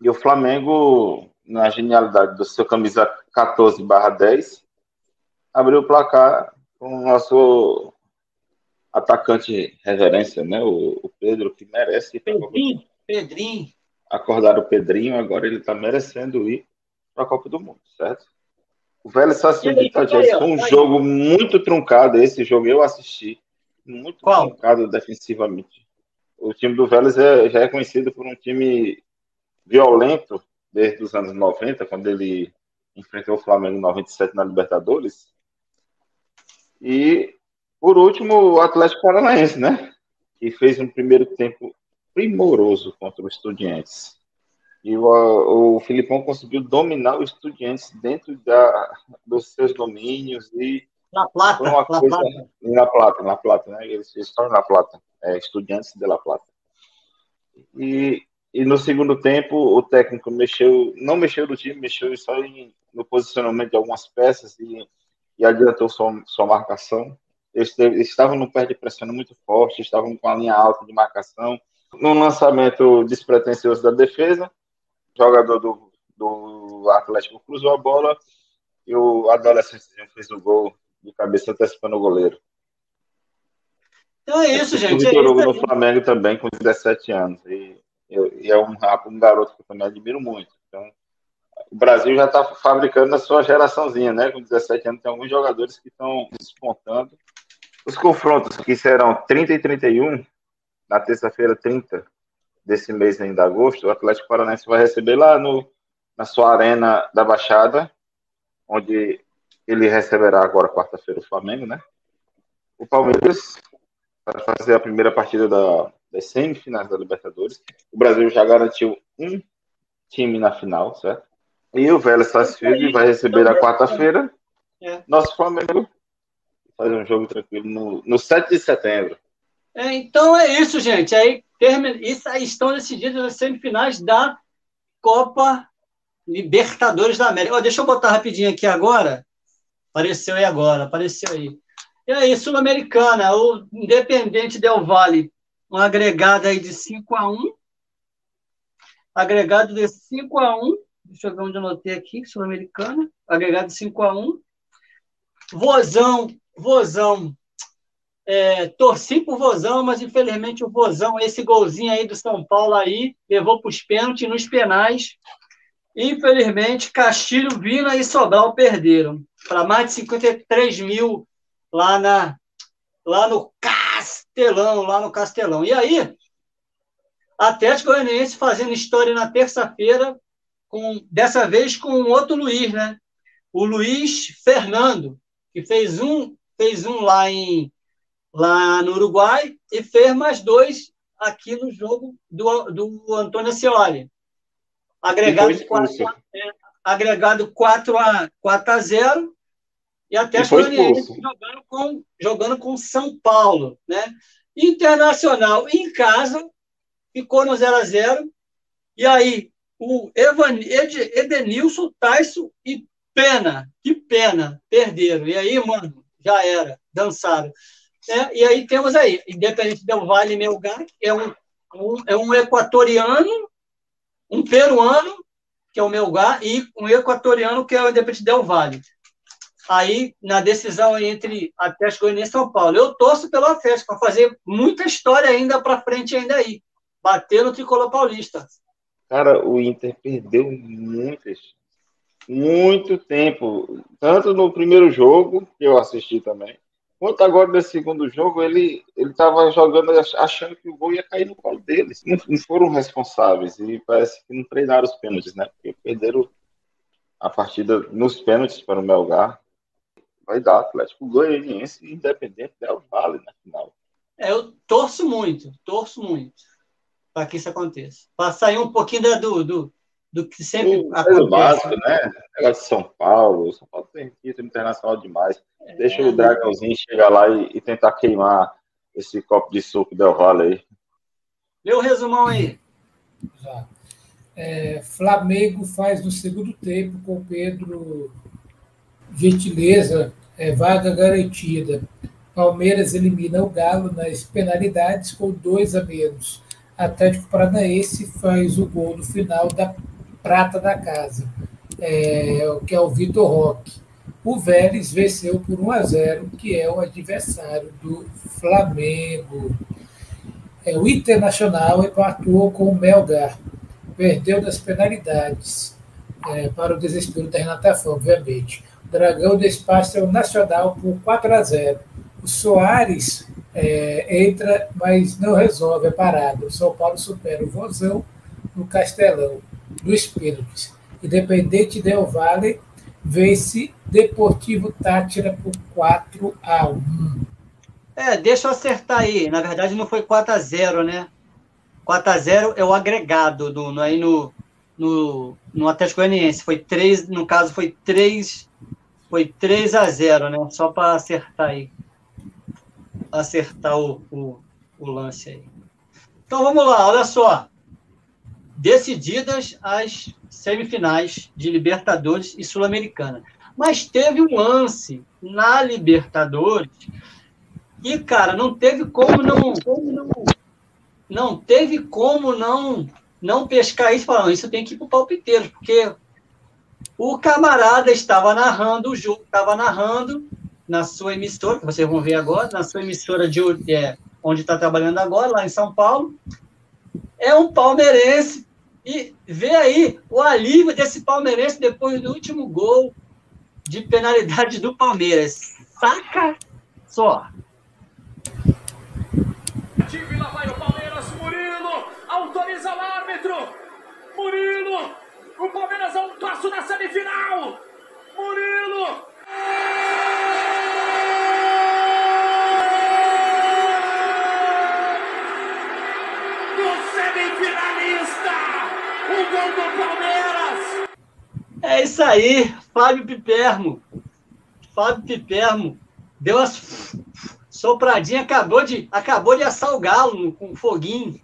E o Flamengo, na genialidade do seu camisa 14 barra 10, abriu o placar com o nosso atacante reverência, né? O, o Pedro, que merece. Pedrinho, Pedrinho. Acordar o Pedrinho, agora ele está merecendo ir para a Copa do Mundo, certo? O Vélez Sassou de Itajaí foi um jogo aí. muito truncado. Esse jogo eu assisti. Muito Qual? truncado defensivamente. O time do Vélez é, já é conhecido por um time violento desde os anos 90, quando ele enfrentou o Flamengo em 97 na Libertadores. E, por último, o Atlético Paranaense, né? Que fez um primeiro tempo primoroso contra o Estudiantes. E o, o Filipão conseguiu dominar o Estudiantes dentro da, dos seus domínios e na Plata, uma coisa, Plata. na Plata, na Plata, né? Eles, estão na Plata, é, Estudiantes de La Plata. E, e no segundo tempo o técnico mexeu, não mexeu no time, mexeu só em, no posicionamento de algumas peças e, e adiantou sua, sua marcação. Eles, eles estavam no pé de pressão muito forte, estavam com a linha alta de marcação. No lançamento despretensioso da defesa, jogador do, do Atlético cruzou a bola e o adolescente fez o gol de cabeça antecipando o goleiro. Então é isso, gente. É isso no Flamengo também, com 17 anos. E, e é um, um garoto que eu também admiro muito. Então, o Brasil já está fabricando a sua geraçãozinha, né? Com 17 anos, tem alguns jogadores que estão despontando. Os confrontos que serão 30 e 31, na terça-feira 30 desse mês ainda, agosto, o Atlético Paranaense vai receber lá no, na sua arena da Baixada, onde ele receberá agora quarta-feira o Flamengo, né? O Palmeiras vai fazer a primeira partida da, das semifinais da Libertadores. O Brasil já garantiu um time na final, certo? E o Vélez Sarsfield vai receber a quarta-feira. É. Nosso Flamengo faz um jogo tranquilo no, no 7 de setembro. É, então é isso, gente. Aí estão decididas as semifinais da Copa Libertadores da América. Oh, deixa eu botar rapidinho aqui agora Apareceu aí agora, apareceu aí. E aí, Sul-Americana, o Independente Del Vale, um agregado aí de 5 a 1 Agregado de 5 a 1 Deixa eu ver onde anotei aqui, Sul-Americana. Agregado de 5 a 1 Vozão, Vozão. É, torci pro Vozão, mas infelizmente o Vozão, esse golzinho aí do São Paulo aí, levou para os pênaltis nos penais. Infelizmente, Castilho, Vina e Sobral perderam para mais de 53 mil lá, na, lá no Castelão, lá no Castelão. E aí, Atlético Goianiense fazendo história na terça-feira, com dessa vez com outro Luiz, né? O Luiz Fernando, que fez um, fez um lá em lá no Uruguai e fez mais dois aqui no jogo do, do Antônio Cioli. Agregado 4, agregado 4 a, 4 a 0 e até Goianiense jogando com, jogando com São Paulo. Né? Internacional em casa ficou no 0 a 0 E aí, o Evan, Ed, Edenilson, Tyson e Pena, que pena, perderam. E aí, mano, já era, dançaram. É, e aí temos aí, Independente Del Vale Melgar, é um, um, é um equatoriano, um peruano, que é o Melgar, e um equatoriano, que é o Independente Del Vale. Aí, na decisão entre Atlético Goianiense e São Paulo. Eu torço pelo Atlético, para fazer muita história ainda para frente ainda aí. Bater no tricolor paulista. Cara, o Inter perdeu muitas, muito tempo. Tanto no primeiro jogo, que eu assisti também, Quanto agora nesse segundo jogo, ele estava jogando achando que o gol ia cair no colo deles. Não, não, foram responsáveis e parece que não treinaram os pênaltis, né? Porque perderam a partida nos pênaltis para o Melgar. Vai dar Atlético Goianiense independente del Vale na final. É, eu torço muito, torço muito para que isso aconteça. Para sair um pouquinho do, do, do que sempre o, acontece. Básico, né? Negócio de São Paulo. São Paulo tem título internacional demais. É, Deixa o Dragãozinho chegar lá e, e, tentar queimar esse copo de suco Del Valle aí. Lê o resumão aí. Já. É, Flamengo faz no segundo tempo com Pedro Gentileza, é, vaga garantida. Palmeiras elimina o Galo nas penalidades com dois a menos. Atlético Paranaense faz o gol no final da prata da casa, é, que é o Vitor Roque. O Vélez venceu por 1 a 0, que é o adversário do Flamengo. É, o Internacional empatou com o Melgar. Perdeu das penalidades, é, para o desespero da Renata Fã, obviamente. O Dragão despacha o Nacional por 4 a 0. O Soares é, entra, mas não resolve a parada. O São Paulo supera o Vozão no Castelão, dos pênaltis. Independente Del Valle vence Deportivo Tátira por 4 a 1. É, deixa eu acertar aí. Na verdade, não foi 4 a 0 né? 4 a 0 é o agregado do, aí no, no, no Atlético Goianiense. Foi 3, no caso, foi 3, foi 3 a 0 né? Só para acertar aí acertar o, o, o lance aí. Então vamos lá, olha só. Decididas as semifinais de Libertadores e Sul-Americana. Mas teve um lance na Libertadores e, cara, não teve como não. Não teve como não não pescar isso falando, isso tem que ir para o palpiteiro, porque o camarada estava narrando o jogo, estava narrando na sua emissora, que vocês vão ver agora, na sua emissora de é, onde está trabalhando agora, lá em São Paulo. É um palmeirense. E vê aí o alívio desse palmeirense depois do último gol de penalidade do Palmeiras. Saca só. Time, lá vai o Palmeiras, Murilo, autoriza o árbitro. Murilo, o Palmeiras a um passo na semifinal. Murilo, o gol do Palmeiras! É isso aí, Fábio Pipermo. Fábio Pipermo deu as sopradinha, acabou de, acabou de assar o galo com foguinho.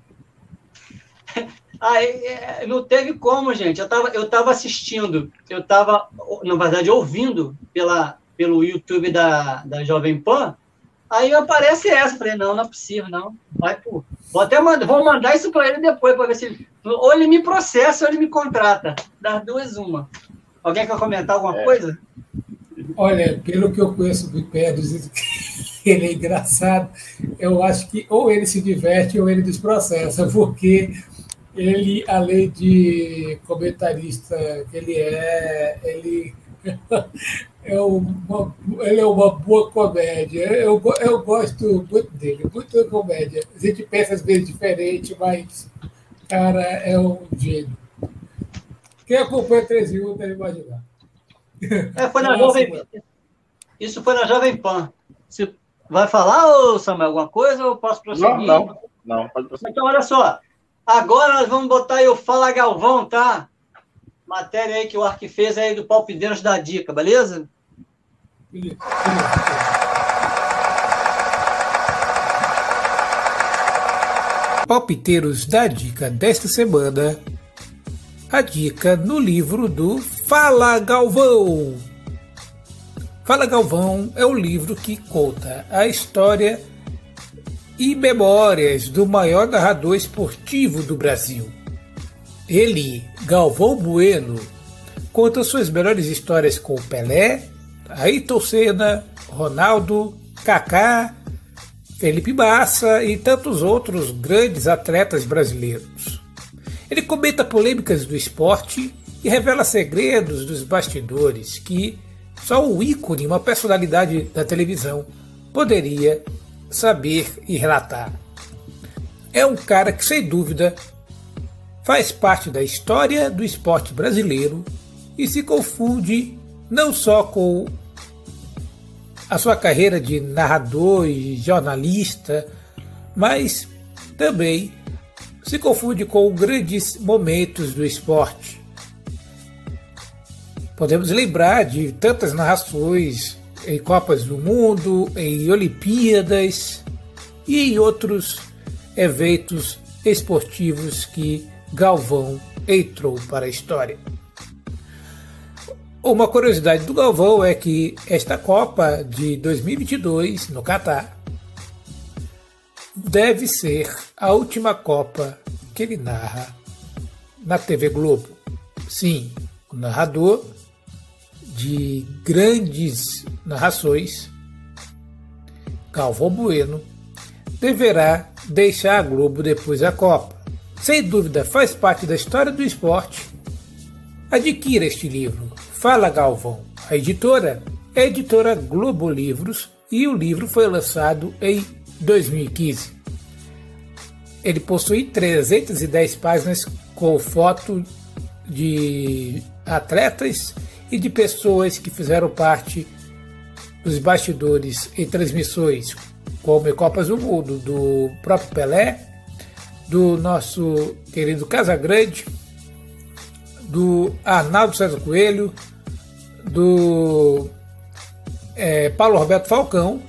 Aí, é, não teve como, gente. Eu estava eu tava assistindo, eu estava, na verdade, ouvindo pela, pelo YouTube da, da Jovem Pan. Aí aparece essa. Falei, não, não é possível, não. Vai por. Vou até mandar, vou mandar isso para ele depois, para ver se. Ou ele me processa ou ele me contrata. Das duas, uma. Alguém quer comentar alguma é. coisa? Olha, pelo que eu conheço do Pedro, ele é engraçado. Eu acho que ou ele se diverte ou ele desprocessa, porque ele, além de comentarista que ele é, ele é uma, ele é uma boa comédia. Eu, eu gosto muito dele, muito comédia. A gente pensa às vezes diferente, mas, cara, é um gênio. Quem acompanha 13 1 deve imaginar. É, foi na Jovem Isso foi na Jovem Pan. Você vai falar, Samuel, alguma coisa ou posso prosseguir? Não, não, não, pode prosseguir. Então, olha só. Agora nós vamos botar aí o Fala Galvão, tá? Matéria aí que o Arque fez aí do Palpideiros da Dica, beleza? Palpiteiros da Dica desta semana. A dica no livro do Fala Galvão. Fala Galvão é o livro que conta a história e memórias do maior narrador esportivo do Brasil. Ele, Galvão Bueno, conta suas melhores histórias com Pelé, Ayrton Senna, Ronaldo, Kaká, Felipe Massa e tantos outros grandes atletas brasileiros. Ele comenta polêmicas do esporte e revela segredos dos bastidores que só o ícone, uma personalidade da televisão, poderia saber e relatar. É um cara que, sem dúvida, faz parte da história do esporte brasileiro e se confunde não só com a sua carreira de narrador e jornalista, mas também se confunde com grandes momentos do esporte. Podemos lembrar de tantas narrações em Copas do Mundo, em Olimpíadas e em outros eventos esportivos que Galvão entrou para a história. Uma curiosidade do Galvão é que esta Copa de 2022 no Catar deve ser a última Copa que ele narra na TV Globo. Sim, o narrador de grandes narrações, Galvão Bueno, deverá deixar a Globo depois da Copa sem dúvida faz parte da história do esporte. Adquira este livro. Fala Galvão. A editora é a editora Globo Livros e o livro foi lançado em 2015. Ele possui 310 páginas com foto de atletas e de pessoas que fizeram parte dos bastidores e transmissões, como Copas do Mundo, do próprio Pelé, do nosso querido Casagrande, do Arnaldo César Coelho, do é, Paulo Roberto Falcão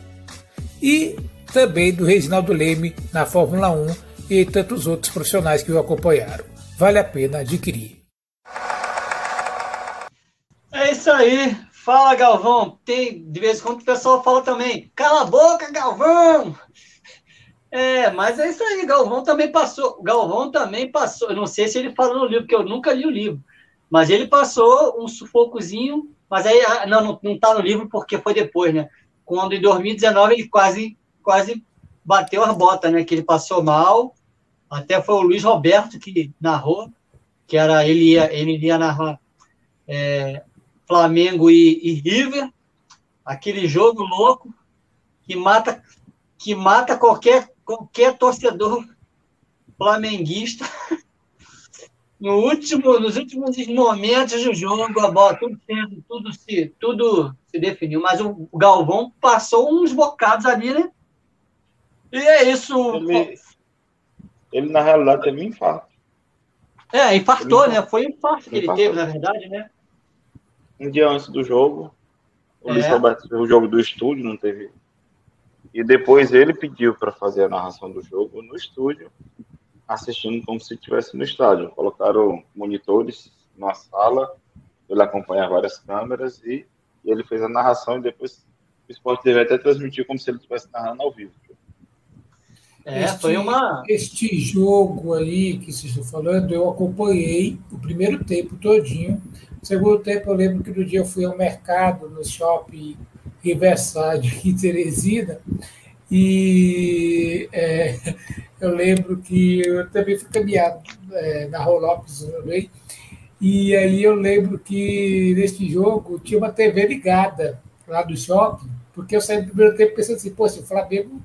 e também do Reginaldo Leme na Fórmula 1 e tantos outros profissionais que o acompanharam. Vale a pena adquirir. É isso aí. Fala, Galvão. Tem, de vez em quando o pessoal fala também. Cala a boca, Galvão! É, mas é isso aí, Galvão também passou. Galvão também passou. Eu não sei se ele falou no livro, porque eu nunca li o livro. Mas ele passou um sufocozinho, mas aí ah, não, não, não tá no livro porque foi depois, né? Quando em 2019 ele quase, quase bateu as botas, né? Que ele passou mal. Até foi o Luiz Roberto que narrou, que era ele ia, ele ia narrar é, Flamengo e, e River, aquele jogo louco que mata que mata qualquer qualquer torcedor flamenguista no último, nos últimos momentos do jogo, a bola tudo, tudo, se, tudo se definiu, mas o Galvão passou uns bocados ali, né? E é isso. Ele, ele na realidade teve um infarto. É, infartou, né? Foi um infarto que ele teve, na verdade, né? Um dia antes do jogo, o é. Luiz Roberto o jogo do estúdio, não teve e depois ele pediu para fazer a narração do jogo no estúdio, assistindo como se estivesse no estádio. Colocaram monitores na sala, ele acompanha várias câmeras e, e ele fez a narração e depois o Sport TV até transmitiu como se ele estivesse narrando ao vivo. É, este, foi uma. Este jogo aí que vocês estão falando, eu acompanhei o primeiro tempo todinho. O segundo tempo, eu lembro que no dia eu fui ao mercado, no shopping Riverside em Teresina, e é, eu lembro que eu também fui caminhado é, na Rua Lopes também, e aí eu lembro que neste jogo tinha uma TV ligada lá do shopping, porque eu saí do primeiro tempo pensando assim, pô, se o Flamengo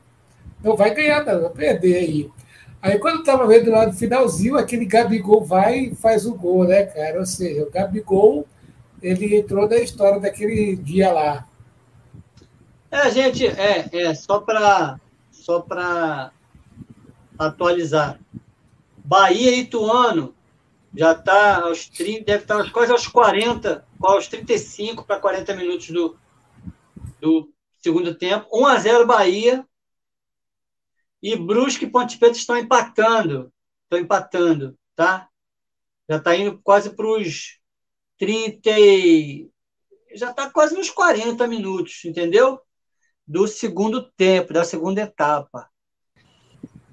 não vai ganhar, não, vai perder aí. Aí quando eu estava vendo lá no finalzinho, aquele Gabigol vai e faz o gol, né, cara? Ou seja, o Gabigol, ele entrou na história daquele dia lá. É, gente, é, é só para só para atualizar. Bahia e Ituano já está aos 30, deve estar quase aos 40, aos 35 para 40 minutos do, do segundo tempo. 1 a 0 Bahia. E Brusque e Ponte Preta estão empatando. Estão empatando, tá? Já está indo quase para os 30. Já está quase nos 40 minutos, entendeu? Do segundo tempo, da segunda etapa.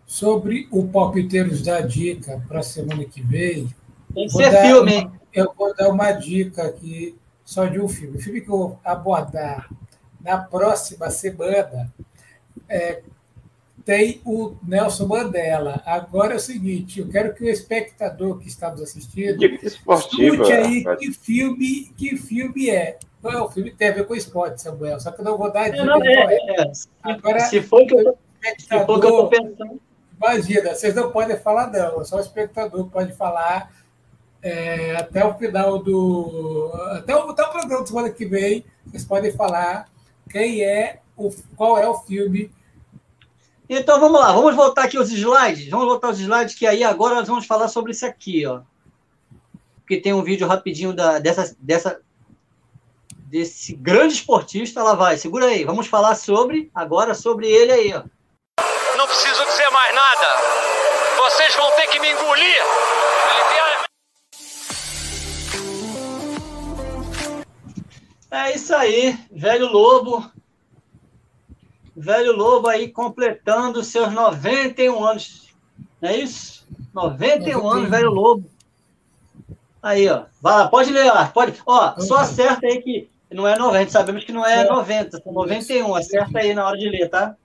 Sobre o Palpiteiros da Dica para a semana que vem. Tem que ser filme, hein? Eu vou dar uma dica aqui só de um filme. O filme que eu vou abordar na próxima semana é, tem o Nelson Mandela. Agora é o seguinte: eu quero que o espectador que está nos assistindo escute aí que filme, que filme é. Não, é, o filme tem a ver com esporte, Samuel, só que eu não vou dar é, não, é, é. Agora, se for que eu, se for que eu tô pensando. Imagina, vocês não podem falar, não, só o espectador pode falar é, até o final do. Até o, até o programa semana que vem, vocês podem falar quem é o, qual é o filme. Então vamos lá, vamos voltar aqui os slides. Vamos voltar os slides, que aí agora nós vamos falar sobre isso aqui, ó. Porque tem um vídeo rapidinho da, dessa, dessa, desse grande esportista. Lá vai, segura aí. Vamos falar sobre, agora sobre ele aí, ó. Não preciso dizer mais nada. Vocês vão ter que me engolir. É isso aí, velho Lobo. Velho Lobo aí completando seus 91 anos. Não é isso? 91 anos, velho Lobo. Aí, ó. Vai lá, pode ler lá. Pode. Ó, só acerta aí que não é 90, sabemos que não é 90, são 91. Acerta aí na hora de ler, tá?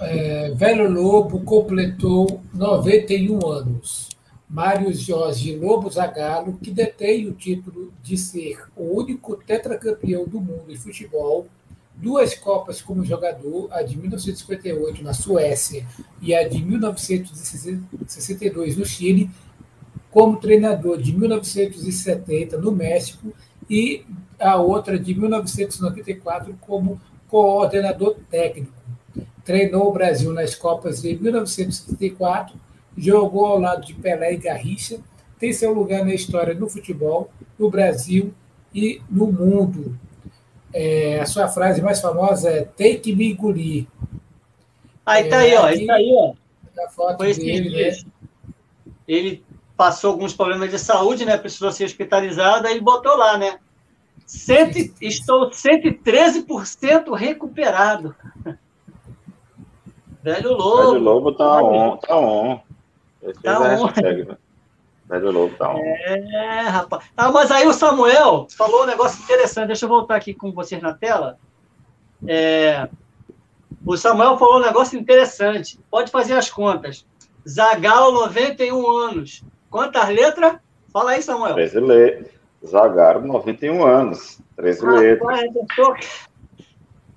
É, velho Lobo completou 91 anos. Mário Jorge Lobo Zagallo, que detém o título de ser o único tetracampeão do mundo em futebol, duas Copas como jogador, a de 1958 na Suécia e a de 1962 no Chile, como treinador de 1970 no México e a outra de 1994 como coordenador técnico. Treinou o Brasil nas Copas de 1974 jogou ao lado de Pelé e Garrincha, tem seu lugar na história do futebol, no Brasil e no mundo. É, a sua frase mais famosa é tem que me engolir. Aí tá aí, ó. Aí tá aí, ó. A foto Foi dele, né? Ele passou alguns problemas de saúde, né? Precisou ser hospitalizado, aí ele botou lá, né? Cento, estou 113% recuperado. Velho Lobo. Velho Lobo tá on, tá on. Tá on. Velho Lobo tá on. É, rapaz. Ah, mas aí o Samuel falou um negócio interessante. Deixa eu voltar aqui com vocês na tela. É, o Samuel falou um negócio interessante. Pode fazer as contas. Zagal, 91 anos. Quantas letras? Fala aí, Samuel. 13 letras. Zagal, 91 anos. 13 letras. Tô...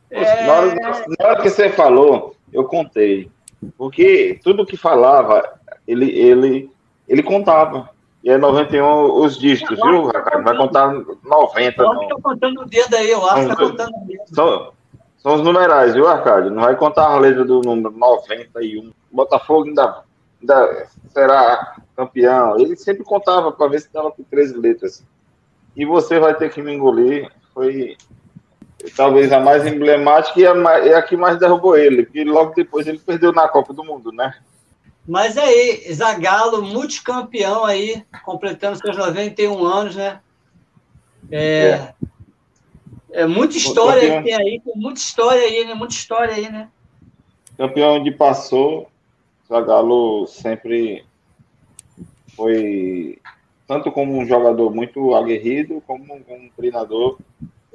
É... Na, hora, na hora que você falou, eu contei. Porque tudo que falava ele, ele, ele contava. E é 91 os dígitos, viu, Ricardo? Vai contar 90. Eu tá contando o dedo aí, eu acho que tá contando o dedo. São, são os numerais, viu, Arcádio? Não vai contar a letra do número 91. Botafogo ainda, ainda será campeão. Ele sempre contava para ver se estava com 13 letras. E você vai ter que me engolir. Foi talvez a mais emblemática e a, e a que mais derrubou ele, porque logo depois ele perdeu na Copa do Mundo, né? Mas aí, Zagallo, multicampeão aí, completando seus 91 anos, né? É, é. é muita história campeão, que tem aí, tem muita história aí, né? Muita história aí, né? Campeão onde passou, Zagallo sempre foi tanto como um jogador muito aguerrido, como um treinador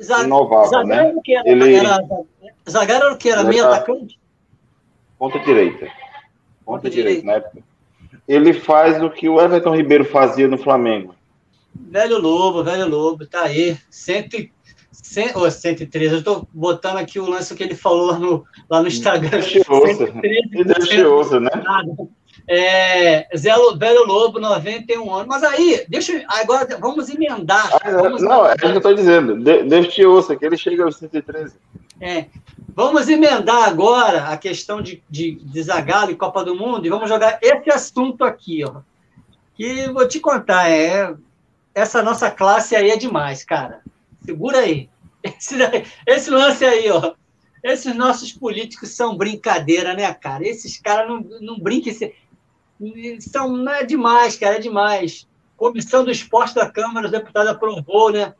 Zag inovável, Zagallo né? Que era, Ele... era, Zagallo era o que? Era meio atacante? Ponta direita ponta direita na época. Ele faz o que o Everton Ribeiro fazia no Flamengo. Velho Lobo, velho Lobo, tá aí. Cento, cento, oh, 113. Eu estou botando aqui o lance que ele falou no, lá no Instagram. Deixoso, né? É, Zé, velho Lobo, 91 anos. Mas aí, deixa agora vamos emendar. Ah, vamos não, emendar. é o que eu estou dizendo. De, Deus te ouça, que ele chega aos 113. É. Vamos emendar agora a questão de, de, de Zagallo e Copa do Mundo e vamos jogar esse assunto aqui, ó. Que vou te contar, é essa nossa classe aí é demais, cara. Segura aí. Esse, esse lance aí, ó. Esses nossos políticos são brincadeira, né, cara? Esses caras não, não brincam. São, não é demais, cara, é demais. Comissão do Esporte da Câmara, os deputados aprovou, né?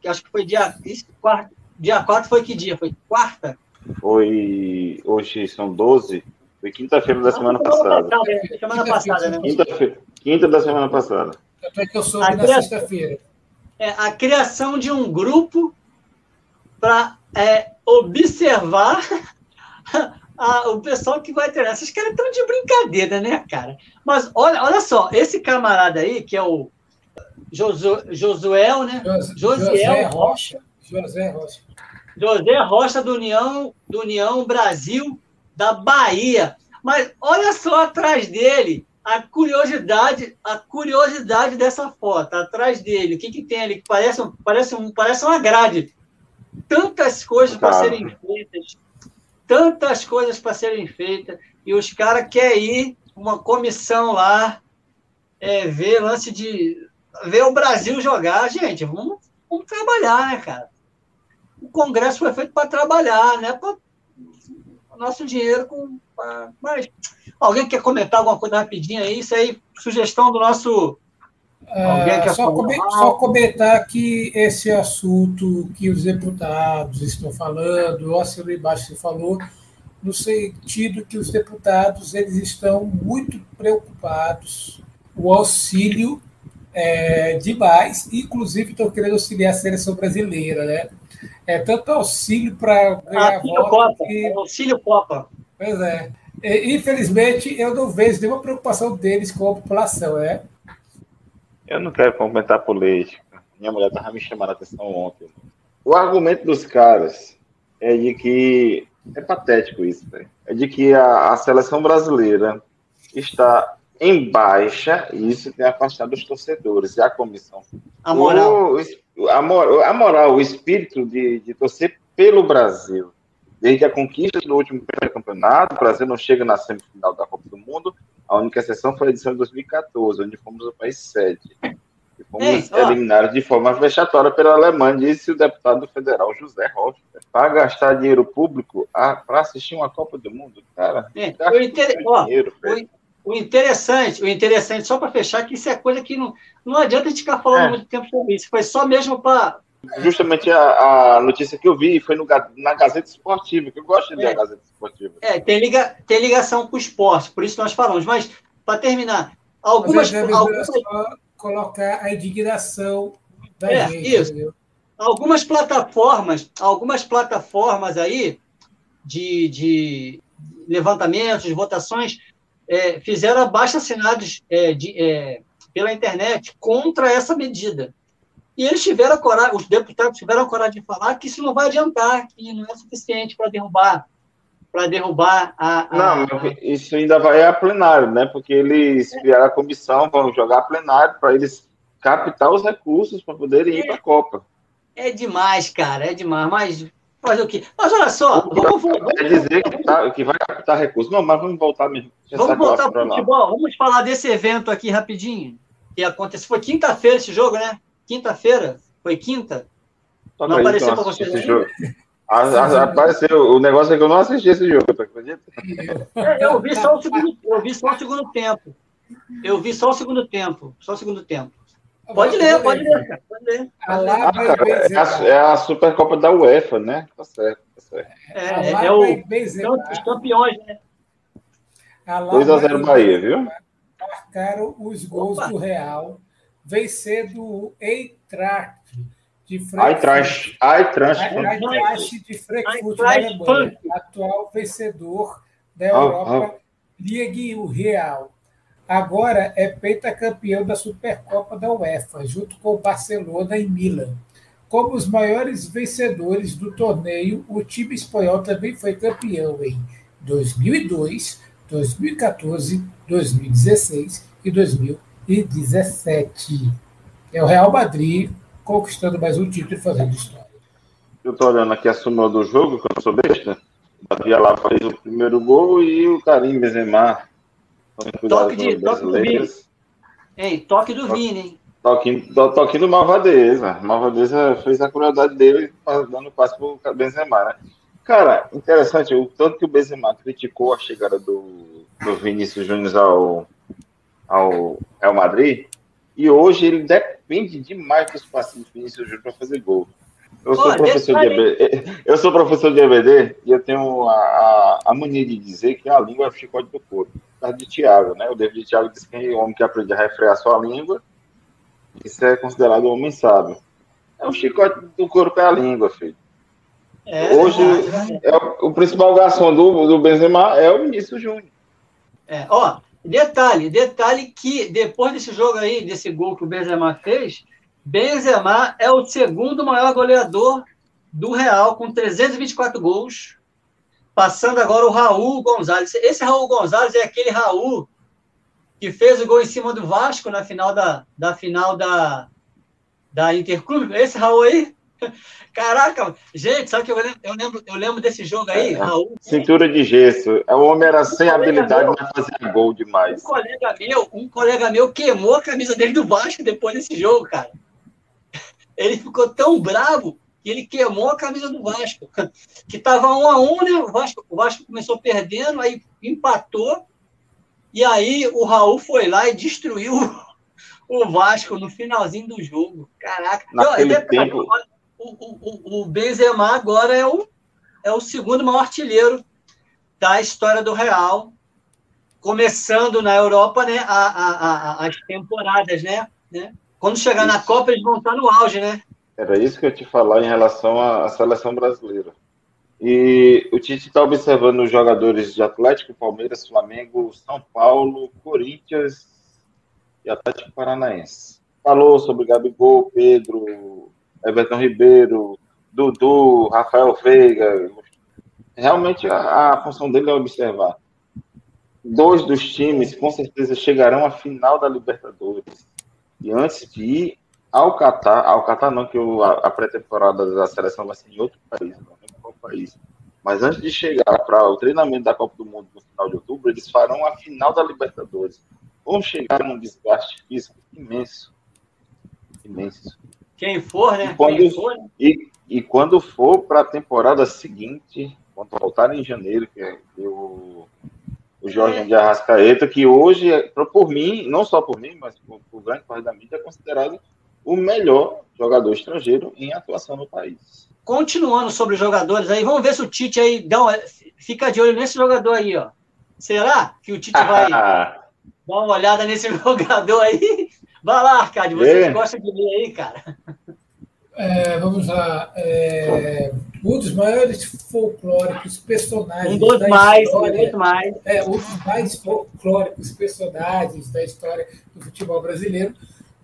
Que acho que foi dia, isso, quarta, dia 4 foi que dia? Foi quarta? Foi. Hoje são 12. Foi quinta-feira da semana passada. Semana passada, né? Quinta, quinta da semana passada. Até que eu soube na sexta-feira. É, a criação de um grupo para é, observar a, o pessoal que vai treinar. Esses caras estão de brincadeira, né, cara? Mas olha, olha só, esse camarada aí, que é o Josu, Josuel, né? José Rocha. José Rocha. José Rocha do União, do União Brasil da Bahia. Mas olha só atrás dele, a curiosidade, a curiosidade dessa foto, atrás dele, o que, que tem ali? Parece, parece, um, parece uma grade. Tantas coisas para serem feitas, tantas coisas para serem feitas, e os caras querem ir uma comissão lá é, ver lance de. ver o Brasil jogar. Gente, vamos, vamos trabalhar, né, cara? O Congresso foi feito para trabalhar, né? Para nosso dinheiro com. Pra, mas alguém quer comentar alguma coisa rapidinho aí? Isso aí, sugestão do nosso. É, só, comentar, só, comentar que esse assunto que os deputados estão falando, o Assilo embaixo falou, no sentido que os deputados eles estão muito preocupados o auxílio é, demais, inclusive estão querendo auxiliar a seleção brasileira, né? É tanto auxílio para ganhar auxílio voto Copa. Que... Auxílio Copa. Pois é. E, infelizmente, eu não vejo nenhuma preocupação deles com a população, né? Eu não quero comentar política. Minha mulher estava me chamando a atenção ontem. O argumento dos caras é de que é patético isso, véio. é de que a, a seleção brasileira está em baixa, e isso tem afastado os torcedores e a comissão. A moral. O, a, a, moral, o espírito de, de torcer pelo Brasil. Desde a conquista do último campeonato, o Brasil não chega na semifinal da Copa do Mundo. A única exceção foi a edição de 2014, onde fomos o país sede. E fomos Ei, eliminados de forma vexatória pela Alemanha, disse o deputado federal José Rocha. Para gastar dinheiro público para assistir uma Copa do Mundo, cara. É, eu inter... Ó, dinheiro, o interessante, o interessante, só para fechar, que isso é coisa que não, não adianta a gente ficar falando é. muito tempo sobre isso. Foi só mesmo para. Justamente a, a, notícia que eu vi foi no, na Gazeta Esportiva, que eu gosto de ler é. a Gazeta Esportiva. É, tem, liga, tem ligação com o esporte, por isso nós falamos. Mas, para terminar, algumas. algumas... colocar a indignação da é, gente. Isso. Entendeu? Algumas plataformas, algumas plataformas aí de, de levantamentos, votações, é, fizeram abaixo assinados é, de, é, pela internet contra essa medida. E eles tiveram coragem, os deputados tiveram coragem de falar que isso não vai adiantar, que não é suficiente para derrubar para derrubar a, a, Não, isso ainda vai a plenário, né? Porque eles criaram a comissão, vão jogar a plenário para eles captar os recursos para poderem ir para a Copa. É demais, cara, é demais. Mas Fazer o quê? Mas olha só, vamos, vamos, Quer dizer que, tá, que vai captar recursos. Não, mas vamos voltar mesmo. Vamos voltar para o futebol. Vamos falar desse evento aqui rapidinho. Que aconteceu. Foi quinta-feira esse jogo, né? Quinta-feira? Foi quinta? Só não apareceu para você. Esse jogo. Apareceu. O negócio é que eu não assisti esse jogo, tu acredita? É, eu vi só o segundo, eu vi só o segundo tempo. Eu vi só o segundo tempo. Só o segundo tempo. Pode ler, pode ler, cara. Pode ler. Ah, cara, é, a, é a Supercopa da UEFA, né? Tá certo, tá certo. É, é, é o, os campeões, né? 2x0 Bahia, viu? Marcaram os gols Opa. do Real, vencendo o Eintracht de Frankfurt. Eintracht. De Frankfurt, na Alemanha. Atual vencedor da Europa. Ligue o Real. Agora é pentacampeão da Supercopa da UEFA, junto com o Barcelona e Milan. Como os maiores vencedores do torneio, o time espanhol também foi campeão em 2002, 2014, 2016 e 2017. É o Real Madrid conquistando mais um título e fazendo história. Eu estou olhando aqui a súmula do jogo, que eu sou besta. O Bahia lá fez o primeiro gol e o Karim Benzema Toque de toque do Vini. Ei, toque do Vini, hein? Toque, toque do Malvadeza. Malvadeza fez a crueldade dele dando passe pro Benzema, né? Cara, interessante, o tanto que o Benzema criticou a chegada do, do Vinícius Júnior ao, ao Real Madrid, e hoje ele depende demais dos passes do Vinícius Júnior para fazer gol. Eu sou, Pô, professor de EBD, eu sou professor de EBD e eu tenho a, a, a, mania de dizer que a língua é o chicote do corpo. De Tiago, né? O David Tiago diz que o homem que aprende a refrear sua língua, isso é considerado um homem sábio. É o chicote do corpo é a língua, filho. É, Hoje, é, é o, o, principal garçom do, do Benzema é o Vinícius Júnior. É, ó, detalhe, detalhe que depois desse jogo aí, desse gol que o Benzema fez, Benzema é o segundo maior goleador do Real com 324 gols. Passando agora o Raul Gonzalez. Esse Raul Gonzalez é aquele Raul que fez o gol em cima do Vasco na final da, da final da, da Interclube. Esse Raul aí? Caraca, gente, sabe que eu lembro, eu lembro, eu lembro desse jogo aí, é, Raul? Cintura de gesso. O homem era sem habilidade, meu, mas fazia gol demais. Um colega meu, um colega meu queimou a camisa dele do Vasco depois desse jogo, cara. Ele ficou tão bravo que ele queimou a camisa do Vasco. Que tava um a um, né? O Vasco, o Vasco começou perdendo, aí empatou. E aí o Raul foi lá e destruiu o Vasco no finalzinho do jogo. Caraca. Naquele Não, tempo... o, o, o Benzema agora é o, é o segundo maior artilheiro da história do Real. Começando na Europa, né? A, a, a, as temporadas, né? né? Quando chegar isso. na Copa, eles vão estar no auge, né? Era isso que eu te falar em relação à, seleção brasileira. E o Tite está observando os jogadores de Atlético, Palmeiras, Flamengo, São Paulo, Corinthians e Atlético Paranaense. Falou sobre Gabigol, Pedro, Everton Ribeiro, Dudu, Rafael Veiga. Realmente a, a função dele é observar. Dois dos times com certeza chegarão à final da Libertadores. E antes de ir ao Catar, ao Catar não, que a, pré-temporada da seleção vai ser em outro país, não lembro qual país. Mas antes de chegar para o treinamento da Copa do Mundo no final de outubro, eles farão a final da Libertadores. Vão chegar num desgaste físico imenso. Imenso. Quem for, né? E quando, Quem for, né? E, e quando for para a temporada seguinte, quando voltar em janeiro, que, é, que o o Jorge de Arrascaeta, que hoje, por mim, não só por mim, mas por, por grande parte da mídia, é considerado o melhor jogador estrangeiro em atuação no país. Continuando sobre os jogadores aí, vamos ver se o Tite aí dá uma, fica de olho nesse jogador aí, ó. Será que o Tite vai dar uma olhada nesse jogador aí? Vai lá, Arcade, você é. gosta de ler aí, cara. É, vamos lá. É, um dos maiores folclóricos personagens. Um dos mais, história, um dos mais. É, um dos mais folclóricos personagens da história do futebol brasileiro,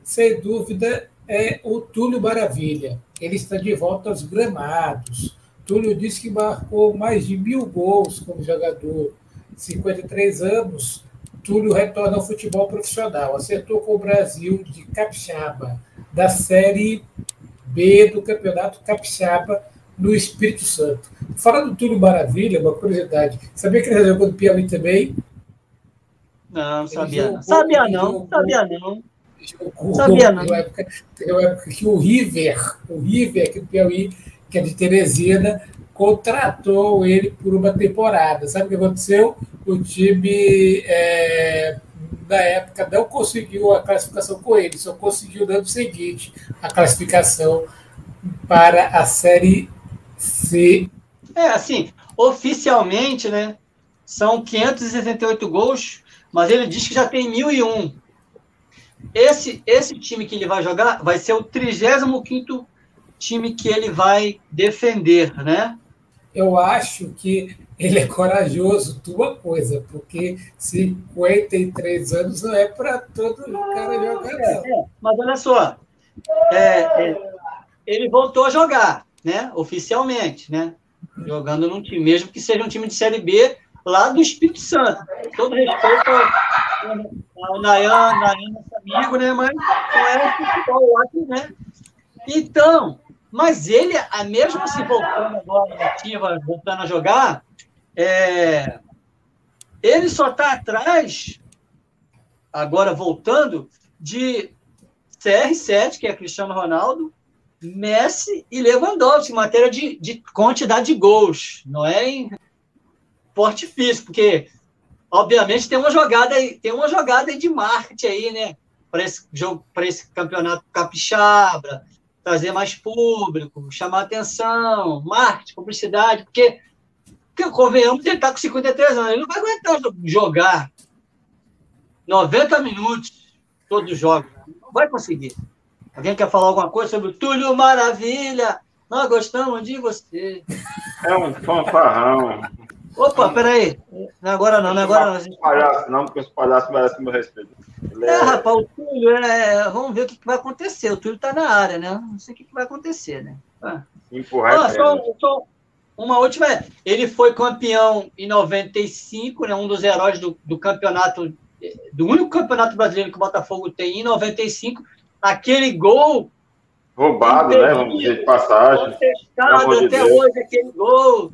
sem dúvida, é o Túlio Maravilha. Ele está de volta aos gramados. Túlio disse que marcou mais de mil gols como jogador. 53 anos, Túlio retorna ao futebol profissional. Acertou com o Brasil de Capixaba, da Série B do Campeonato Capixaba no Espírito Santo. Falando do Túlio Maravilha, uma curiosidade. Sabia que ele jogou no Piauí também? Não, sabia. Jogou, sabia não, jogou, sabia não. Jogou, sabia não. Época, uma época que o River, o River aqui do Piauí, que é de Teresina, contratou ele por uma temporada. Sabe o que aconteceu? O time, é, na época, não conseguiu a classificação com ele, só conseguiu no ano seguinte a classificação para a Série C. É, assim, oficialmente, né, são 568 gols, mas ele diz que já tem 1.001. Esse, esse time que ele vai jogar vai ser o 35 time que ele vai defender, né? Eu acho que ele é corajoso, tua coisa, porque 53 anos não é para todo cara jogar. É, é, mas olha só, é, é, ele voltou a jogar né, oficialmente, né, jogando num time, mesmo que seja um time de Série B lá do Espírito Santo. Todo respeito ao, ao Nayan, Nayan, nosso amigo, né, mas não é o futebol lá, né. Então, mas ele, mesmo se voltando agora ativa, voltando a jogar, é, ele só está atrás, agora voltando, de CR7, que é Cristiano Ronaldo, Messi e Lewandowski, em matéria de, de quantidade de gols, não é em porte físico, porque obviamente tem uma jogada aí, tem uma jogada de marketing aí, né? Para esse jogo, para esse campeonato capixaba, trazer mais público, chamar atenção, marketing, publicidade, porque, porque convenhamos, ele está com 53 anos, ele não vai aguentar jogar 90 minutos todos os jogos, não vai conseguir. Alguém quer falar alguma coisa sobre o Túlio Maravilha? Nós gostamos de você. É um fanfarrão. Opa, peraí. Não é agora não, não é agora não. Gente... Palhaço, não, porque os palhaços merecem meu respeito. Ele é, é, rapaz, o Túlio, é... vamos ver o que vai acontecer. O Túlio está na área, né? Não sei o que vai acontecer, né? Ah. Empurrar Ah, é só, só uma última. Ele foi campeão em 95, né, um dos heróis do, do campeonato, do único campeonato brasileiro que o Botafogo tem em 95. Aquele gol Roubado, né? Vamos dizer de passagem. Contestado de até hoje, aquele gol.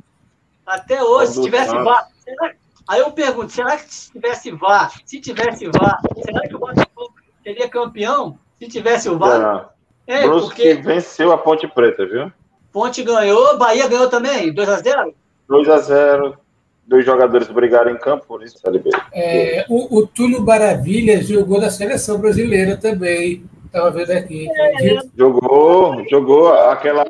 Até hoje, se tivesse. VAR. será- Aí eu pergunto, será que se tivesse VAR, se tivesse VAR, será que o Botafogo seria campeão? Se tivesse o VAR? É, Brusque porque venceu a Ponte Preta, viu? Ponte ganhou, Bahia ganhou também, 2x0. 2 a 0 Dois jogadores brigaram em campo, por isso, Série B. É, o, o Túlio Maravilha jogou na seleção brasileira também. Estava vendo aqui. acredito. Jogou, jogou aquela,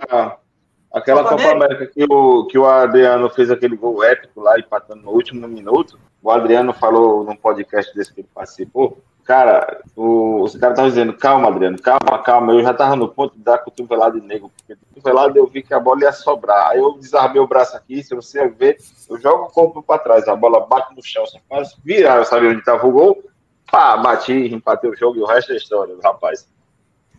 aquela Copa Copa, América, que, o, que o Adriano fez aquele gol épico lá, empatando no último minuto. O Adriano falou num podcast desse que ele participou. Cara, o- os caras estavam dizendo, calma, Adriano, calma, calma. Eu já tava no ponto de dar cotovelada de nego, porque cotovelada eu vi que a bola ia sobrar. Aí eu desarmei o braço aqui, se você ver, eu jogo o corpo para trás, a bola bate no chão, só faz virar, eu sabia onde estava o gol. Pá, bati, empatei o jogo e o resto é história, rapaz.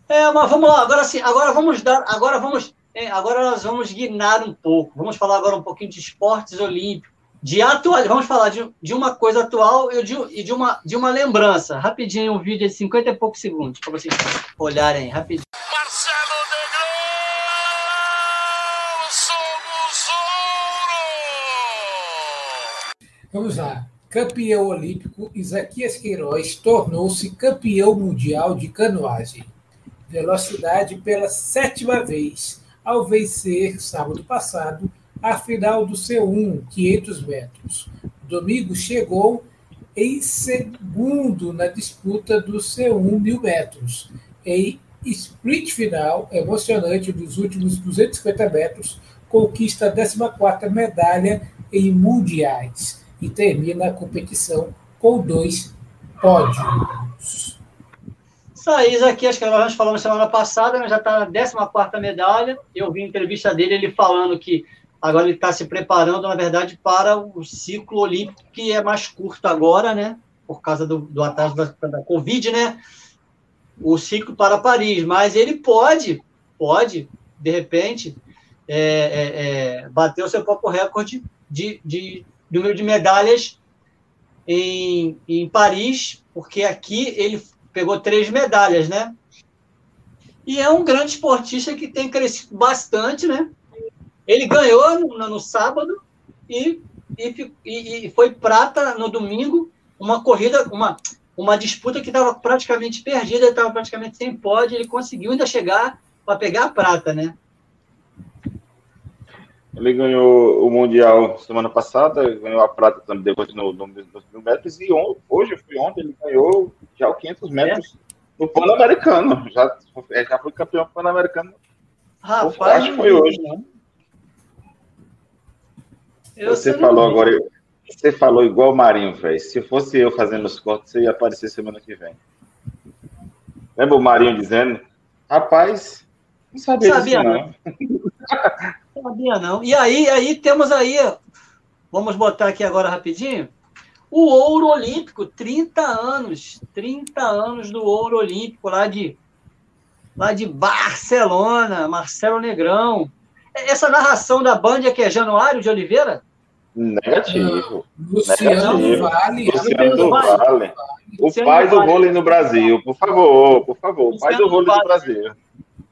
É, mas vamos lá, agora sim, agora vamos dar, agora vamos, agora nós vamos guinar um pouco. Vamos falar agora um pouquinho de esportes olímpicos, de atual, vamos falar de, de uma coisa atual e de, e de uma de uma lembrança. Rapidinho, um vídeo de 50 e poucos segundos, para vocês olharem rapidinho. Marcelo Negrão! Somos ouro! Vamos lá. Campeão olímpico, Isaquias Queiroz tornou-se campeão mundial de canoagem. Velocidade pela sétima vez, ao vencer, sábado passado, a final do C1, 500 metros. Domingo chegou em segundo na disputa do C1 mil metros. Em sprint final emocionante dos últimos 250 metros, conquista a 14ª medalha em mundiais e termina a competição com dois pódios. Isso aí, Isaquias, que nós falamos semana passada, né, já está na 14 medalha. Eu vi entrevista dele, ele falando que agora ele está se preparando, na verdade, para o ciclo olímpico, que é mais curto agora, né? Por causa do, do atraso da, da Covid, né? O ciclo para Paris. Mas ele pode, pode, de repente, é, é, é, bater o seu próprio recorde de, de número de medalhas em, em Paris, porque aqui ele pegou três medalhas, né? E é um grande esportista que tem crescido bastante, né? Ele ganhou no, no sábado e, e, e foi prata no domingo, uma corrida, uma, uma disputa que estava praticamente perdida, estava praticamente sem pódio, ele conseguiu ainda chegar para pegar a prata, né? Ele ganhou o Mundial semana passada, ganhou a prata também depois no, no, nos mil metros, e on, hoje, foi ontem, ele ganhou já o 500 metros no Pan-Americano. Já, é, já foi campeão Pan-Americano. Rapaz, Acho que foi hoje, né? eu Você falou não. agora, você falou igual o Marinho, velho. Se fosse eu fazendo os cortes, você ia aparecer semana que vem. Lembra o Marinho dizendo? Rapaz, não sabia, Sabia, disso, não. Não sabia, não. E aí, aí temos aí, vamos botar aqui agora rapidinho, o ouro olímpico, 30 anos, 30 anos do ouro olímpico lá de, lá de Barcelona, Marcelo Negrão. Essa narração da Band é que é Januário de Oliveira? Negativo. Luciano Negativo. Vale. Luciano do Vale. O Luciano pai do Vale. vôlei no Brasil, por favor, por favor. O pai Luciano do vôlei Vale. no Brasil.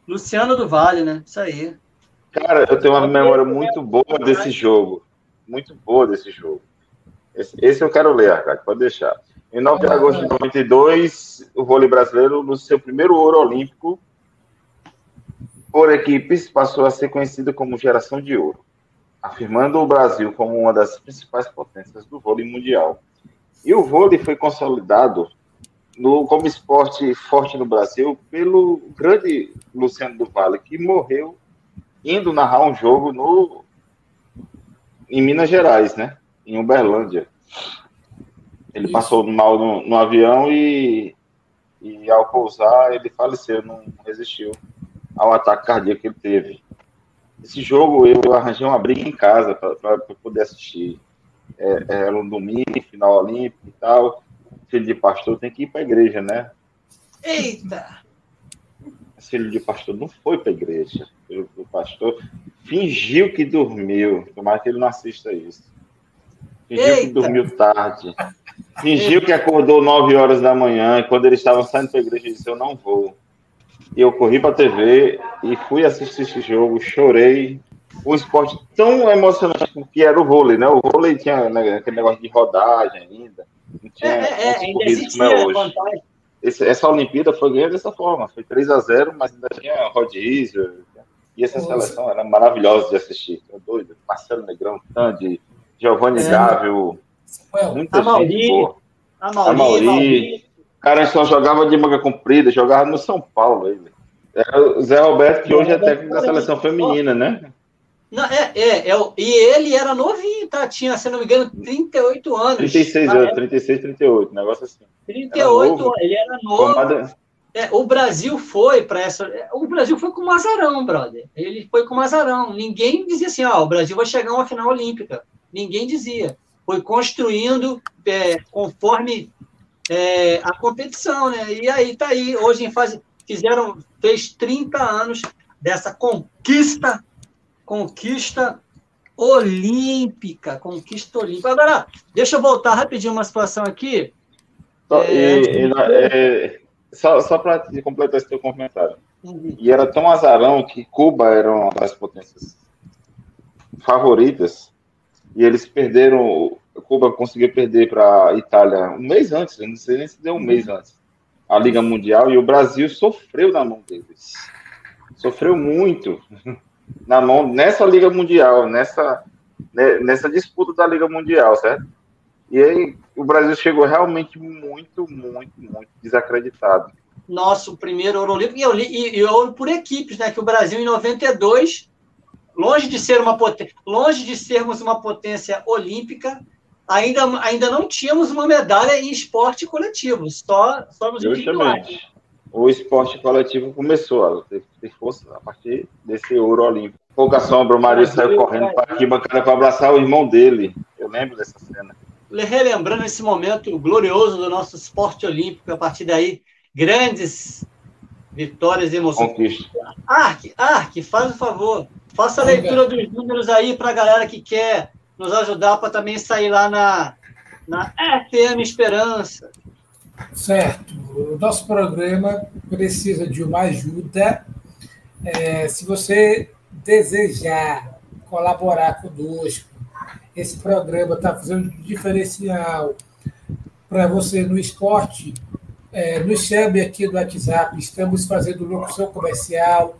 Luciano do Vale, né? Isso aí. Cara, eu tenho uma memória muito boa desse jogo. Muito boa desse jogo. Esse, esse eu quero ler, Arcade, pode deixar. Em 9 de agosto de 92, o vôlei brasileiro, no seu primeiro ouro olímpico, por equipes, passou a ser conhecida como geração de ouro, afirmando o Brasil como uma das principais potências do vôlei mundial. E o vôlei foi consolidado no, como esporte forte no Brasil pelo grande Luciano do Vale, que morreu indo narrar um jogo no, em Minas Gerais, né? Em Uberlândia. Ele Isso. passou mal no, no avião e, e ao pousar ele faleceu, não resistiu ao ataque cardíaco que ele teve. Esse jogo eu arranjei uma briga em casa para poder assistir. É, era um domingo, final olímpico e tal. Filho de pastor tem que ir para a igreja, né? Eita! filho de pastor não foi para a igreja. O pastor fingiu que dormiu. Tomara que ele não assista isso. Fingiu Eita. que dormiu tarde. Fingiu que acordou 9 horas da manhã. E quando eles estavam saindo para a igreja, disse: Eu não vou. E eu corri para a TV e fui assistir esse jogo. Chorei. Um esporte tão emocionante que era o vôlei, né? O vôlei tinha né, aquele negócio de rodagem ainda. Não tinha é, é, é ainda existia como é hoje. Essa Olimpíada foi ganha dessa forma. Foi 3 a 0 mas ainda tinha rodízio. E essa Nossa. seleção era maravilhosa de assistir. Doido. Marcelo Negrão, Tandy, Giovanni é. Gávio, muita Amauri, gente boa. Amauri, Amauri. Amauri. Cara, só jogava de manga comprida, jogava no São Paulo. Ele. É o Zé Roberto, que hoje é técnico da seleção feminina, né? Não, é, é, é, e ele era novinho, tá? Tinha, se não me engano, 38 anos. 36 anos, 36, 38, negócio assim. 38 anos, ele era novo. Formada... É, o Brasil foi para essa. O Brasil foi com o azarão, brother. Ele foi com o azarão. Ninguém dizia assim, ó, o Brasil vai chegar a uma final olímpica. Ninguém dizia. Foi construindo é, conforme é, a competição, né? E aí tá aí. Hoje em fase. Fizeram, fez 30 anos dessa conquista, conquista olímpica, conquista olímpica. Agora, deixa eu voltar rapidinho uma situação aqui. Só, é, e, e, é, só, só para completar esse teu comentário. Uhum. E era tão azarão que Cuba era uma das potências favoritas e eles perderam. Cuba conseguiu perder para a Itália um mês antes, não sei nem se deu um mês antes, a Liga Mundial, e o Brasil sofreu na mão deles. Sofreu muito na mão nessa Liga Mundial, nessa, né, nessa disputa da Liga Mundial, certo? E aí o Brasil chegou realmente muito, muito, muito desacreditado. Nosso primeiro ouro olímpico e, e, e ouro por equipes, né? Que o Brasil em 92, longe de ser uma longe de sermos uma potência olímpica, ainda, ainda não tínhamos uma medalha em esporte coletivo, só, só nos individuais. O esporte coletivo começou a ter, força a partir desse ouro olímpico. Pouca sombra, o Mário saiu correndo para aqui, para abraçar o irmão dele. Eu lembro dessa cena relembrando esse momento glorioso do nosso esporte olímpico, a partir daí, grandes vitórias e emoções. Ark, Ark, faz o favor, faça a leitura dos números aí para a galera que quer nos ajudar para também sair lá na, na FM Esperança. Certo. O nosso programa precisa de uma ajuda. É, se você desejar colaborar conosco, esse programa está fazendo um diferencial para você no esporte. É, nos chame aqui no WhatsApp, estamos fazendo locução comercial,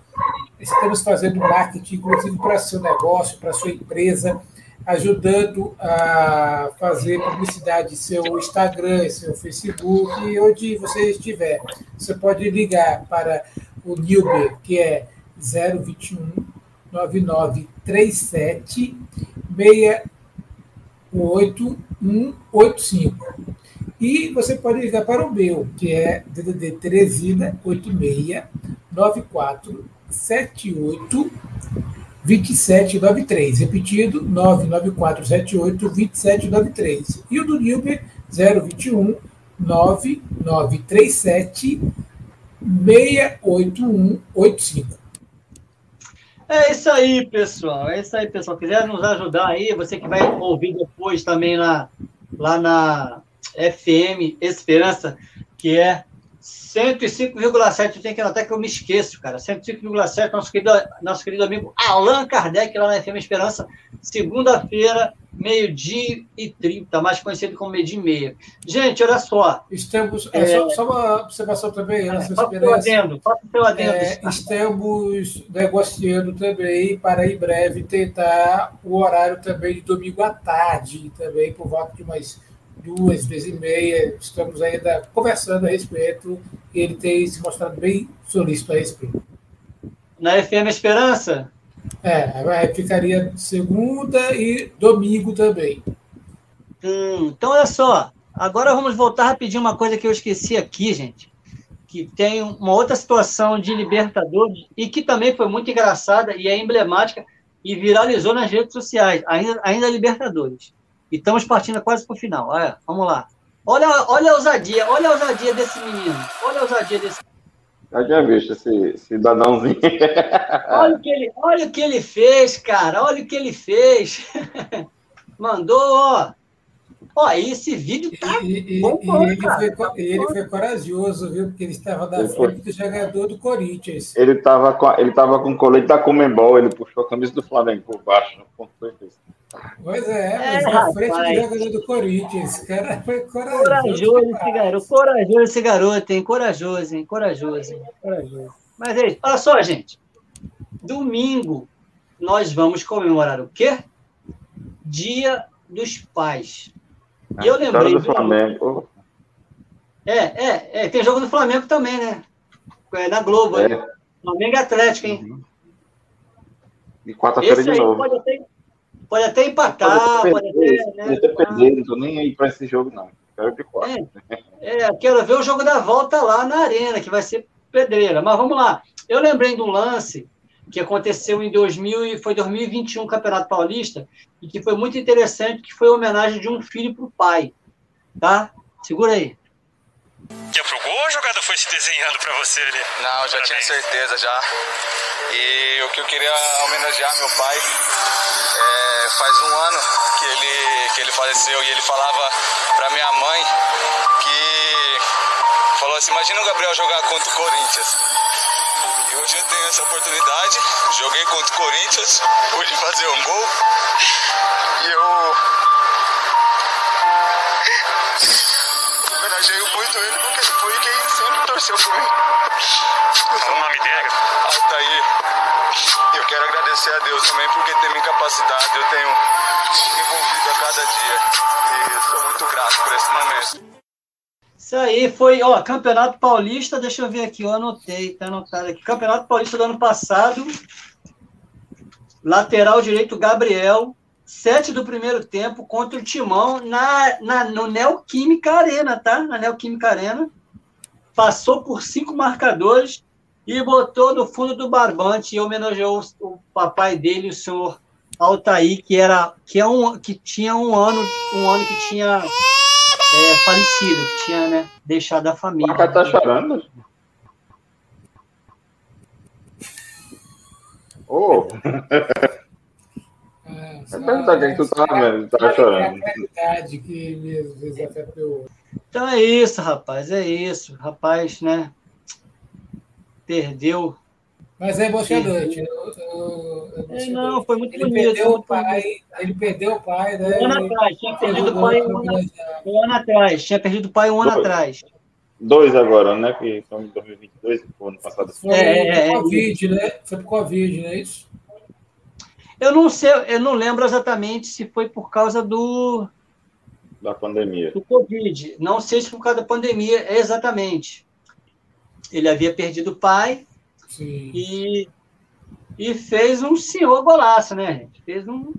estamos fazendo marketing, inclusive para seu negócio, para sua empresa, ajudando a fazer publicidade seu Instagram, seu Facebook, e onde você estiver. Você pode ligar para o Nilber, que é 021 9937 8185. E você pode ligar para o meu, que é DDD Teresina 86 94 78 2793. Repetido, 99478 2793. E o do Nilber 021 9937 68185. É isso aí, pessoal. É isso aí, pessoal. Quiser nos ajudar aí, você que vai ouvir depois também na, lá na FM Esperança, que é 105,7. Tem que anotar que eu me esqueço, cara. 105,7, nosso querido, nosso querido amigo Allan Kardec, lá na FM Esperança, segunda-feira, meio-dia e 30, mais conhecido como meio-dia e meia. Gente, olha só. Estamos. É, só, só, uma observação também, é, faça o adendo. É, estamos negociando também para em breve tentar o horário também de domingo à tarde, também por volta de umas duas vezes e meia. Estamos ainda conversando a respeito e ele tem se mostrado bem solícito a respeito. Na FM Esperança? É, ficaria segunda e domingo também. Hum, então, olha só. Agora vamos voltar rapidinho uma coisa que eu esqueci aqui, gente. Que tem uma outra situação de Libertadores e que também foi muito engraçada e é emblemática e viralizou nas redes sociais, ainda, ainda Libertadores. E estamos partindo quase para o final. Olha, vamos lá. Olha, olha a ousadia, olha a ousadia desse menino. Olha a ousadia desse Já tinha visto esse cidadãozinho. Olha o, que ele, olha o que ele fez, cara. Olha o que ele fez. Mandou, ó. Ó, esse vídeo tá E, bom, e ele, cara. foi, co- ele foi corajoso, viu? Porque ele estava da Ele foi. frente do jogador do Corinthians. Ele tava com, ele tava com o colete da Comembol, ele puxou a camisa do Flamengo por baixo. pontou fez. Pois é, É, mas na frente rapaz. do jogador do Corinthians. Esse cara foi corajoso. Corajoso esse garoto, corajoso esse garoto, hein? Corajoso, hein? Corajoso, hein? Corajoso. Mas é isso. Olha só, gente. Domingo nós vamos comemorar o quê? Dia dos Pais. E eu Vitória lembrei. do Flamengo. É, é, é. Tem jogo do Flamengo também, né? É na Globo. É. né? Flamengo e Atlético, hein? E quarta-feira de novo. pode até, pode até empatar, Pode pode até até. perder, né? pode até perder, não tô nem aí pra esse jogo, não. Quero de quatro. É, quero ver o jogo da volta lá na arena, que vai ser pedreira. Mas vamos lá. Eu lembrei de um lance que aconteceu em 2000 e foi 2021 Campeonato Paulista e que foi muito interessante, que foi a homenagem de um filho para o pai, tá? Segura aí. Que é ou o jogador foi se desenhando pra você ali? Não, já tinha Parabéns. certeza já. E o que eu queria homenagear meu pai é, faz um ano que ele, que ele faleceu e ele falava pra minha mãe que falou assim, imagina o Gabriel jogar contra o Corinthians. E hoje eu tenho essa oportunidade, joguei contra o Corinthians, pude fazer um gol. E eu homenageio muito ele porque ele foi quem sempre torceu por mim. O nome dele. Altair, eu quero agradecer a Deus também porque tem me capacitado, eu tenho envolvido a cada dia e sou muito grato por esse momento. Isso aí foi, ó, Campeonato Paulista, deixa eu ver aqui, eu anotei, tá anotado aqui. Campeonato Paulista do ano passado, lateral direito Gabriel, sete do primeiro tempo contra o Timão na, na, no Neoquímica Arena, tá? Na Neoquímica Arena. Passou por cinco marcadores e botou no fundo do barbante e homenageou o, o papai dele, o senhor Altair, que era que, é um, que tinha um ano, um ano que tinha é, falecido, que tinha né, deixado a O família. cara tá chorando. Ô, Quem tu tava vendo, tu tava É chorando. a realidade que mesmo desafiou. Então é isso, rapaz, é isso. Rapaz, né? Perdeu. Mas é emocionante. eu- eu- é É, não, foi muito ele bonito. perdeu o muito pai, ele perdeu o pai, né? Um ano Ele atrás, tinha perdido o pai um ano, um ano atrás. Tinha perdido o pai um ano Dois. atrás. Dois agora, né? Que estão em 2022, o ano passado. Foi É, é, é. pro Covid, né? Foi pro Covid, não é isso? Eu não sei, eu não lembro exatamente se foi por causa do, Da pandemia. do Covid. Não sei se por causa da pandemia, exatamente. Ele havia perdido o pai Sim. e, e fez um senhor golaço, né, gente? Fez um,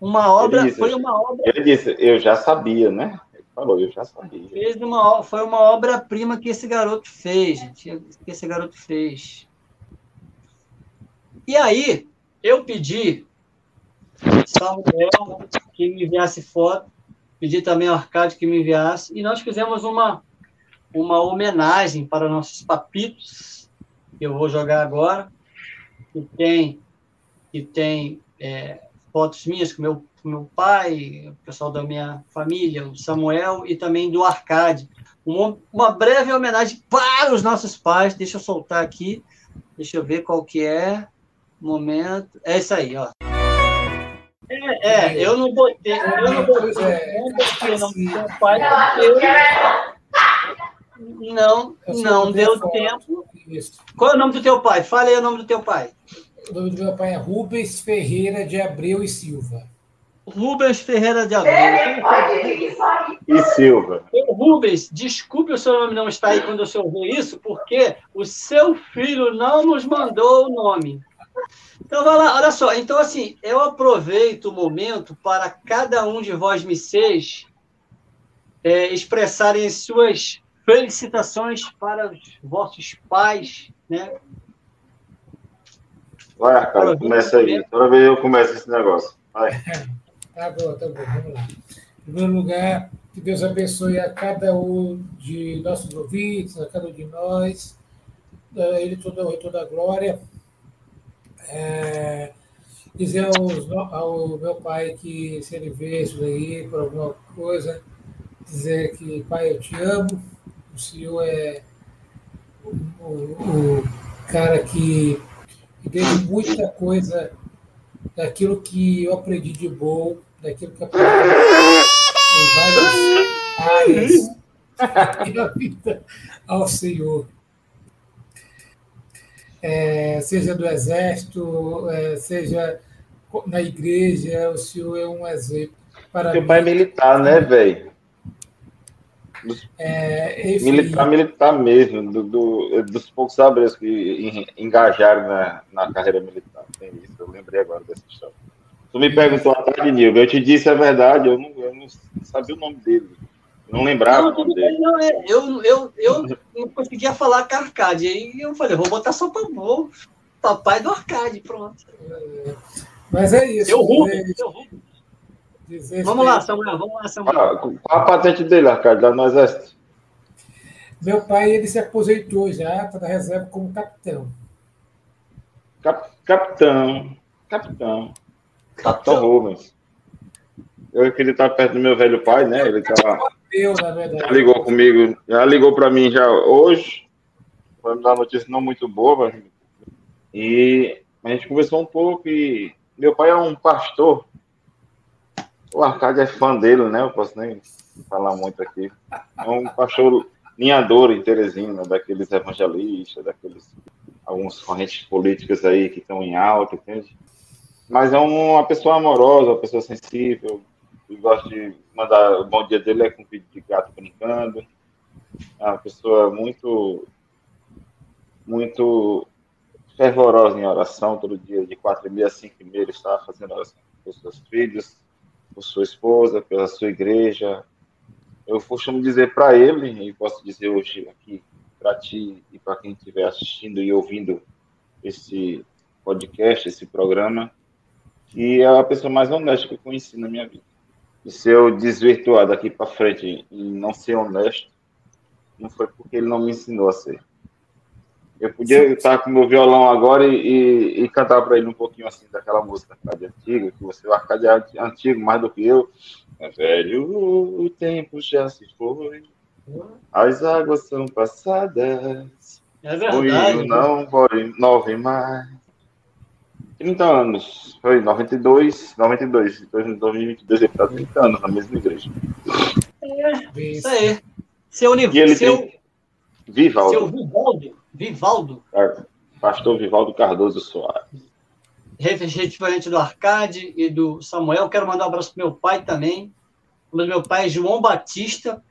uma obra, disse, foi uma obra Ele disse, eu já sabia, né? Ele falou, eu já sabia. fez uma, foi uma obra-prima que esse garoto fez, gente. Que esse garoto fez. E aí, eu pedi Samuel que me enviasse foto, pedi também ao Arcade que me enviasse, e nós fizemos uma, uma homenagem para nossos papitos, que eu vou jogar agora, que tem, que tem é, fotos minhas com meu, meu pai, o pessoal da minha família, o Samuel, e também do Arcade. Uma, uma breve homenagem para os nossos pais. Deixa eu soltar aqui. Deixa eu ver qual que é. Momento. É isso aí, ó. É, é, eu não botei, eu não botei, é. não botei o nome do meu pai porque eu não, Eu sou não deu tempo. Qual é o nome do teu pai? Fala aí o nome do teu pai. O nome do meu pai é Rubens Ferreira de Abreu e Silva. Rubens Ferreira de Abreu. E Silva. Rubens, desculpe o seu nome não estar aí quando o senhor vê isso, porque o seu filho não nos mandou o nome. Então, vai lá, olha só. Então, assim, eu aproveito o momento para cada um de vós, missês, é, expressarem as suas felicitações para os vossos pais, né? Vai, Arcado, começa aí. Toda vez eu começo esse negócio. Vai. Tá bom, tá bom, vamos lá. Em primeiro lugar, Que Deus abençoe a cada um de nossos ouvintes, a cada um de nós. Ele toda, toda a glória. É, dizer aos, ao meu pai que se ele vê isso aí por alguma coisa, dizer que, pai, eu te amo, o senhor é o, o, o cara que, que teve muita coisa daquilo que eu aprendi de bom, daquilo que eu aprendi em várias áreas da vida ao Senhor. É, seja do exército, é, seja na igreja, o senhor é um exemplo. Para Seu pai é militar, né, velho? É, militar, militar mesmo, do, do, dos poucos sabres que engajaram na, na carreira militar. Tem isso, eu lembrei agora dessa história. Tu me perguntou à tarde, Nilva, eu te disse a verdade, eu não, eu não sabia o nome dele. Não lembrava não, o nome dele. Não, é, eu, eu, eu não conseguia falar com Arcade. Aí eu falei, vou botar só para o papai do Arcade, pronto. Mas é isso. Eu eu roubo. Vamos lá, Samuel, vamos lá, Samuel. Ah, qual a patente dele, Arcade, lá no Exército? Meu pai, ele se aposentou já, está na reserva como capitão. Cap, capitão, capitão. Capitão Rubens. Eu queria estar perto do meu velho pai, né? Ele tava, já ligou comigo, já ligou para mim já hoje. Me dar notícia não muito boa, e a gente conversou um pouco e meu pai é um pastor o Arcádio é fã dele, né? Eu posso nem falar muito aqui. É um pastor linhador em Teresina, daqueles evangelistas, daqueles algumas correntes políticas aí que estão em alta, entende? Mas é uma pessoa amorosa, uma pessoa sensível, que gosta de mandar o bom dia dele é com vídeo de gato brincando. É uma pessoa muito, muito fervorosa em oração, todo dia, de quatro e meia cinco e meia, ele está fazendo oração com os seus filhos, por sua esposa, pela sua igreja. Eu costumo dizer para ele, e posso dizer hoje aqui para ti e para quem estiver assistindo e ouvindo esse podcast, esse programa, que é a pessoa mais honesta que eu conheci na minha vida. E se eu desvirtuar daqui para frente e não ser honesto, não foi porque ele não me ensinou a ser. Eu podia estar com meu violão agora e, e, e cantar para ele um pouquinho assim daquela música Arcade antiga, que você, o Arcade é antigo mais do que eu. É velho, o tempo já se foi, as águas são passadas, é verdade, o não foi nove mais. 30 anos, foi 92, 92, 2022, ele está 30 anos na mesma igreja. É, isso aí. Seu, ele seu, tem... Vivaldo. Seu Vivaldo Vivaldo. Pastor Vivaldo Cardoso Soares. Referente do Arcade e do Samuel. Quero mandar um abraço para meu pai também. O meu pai é João Batista,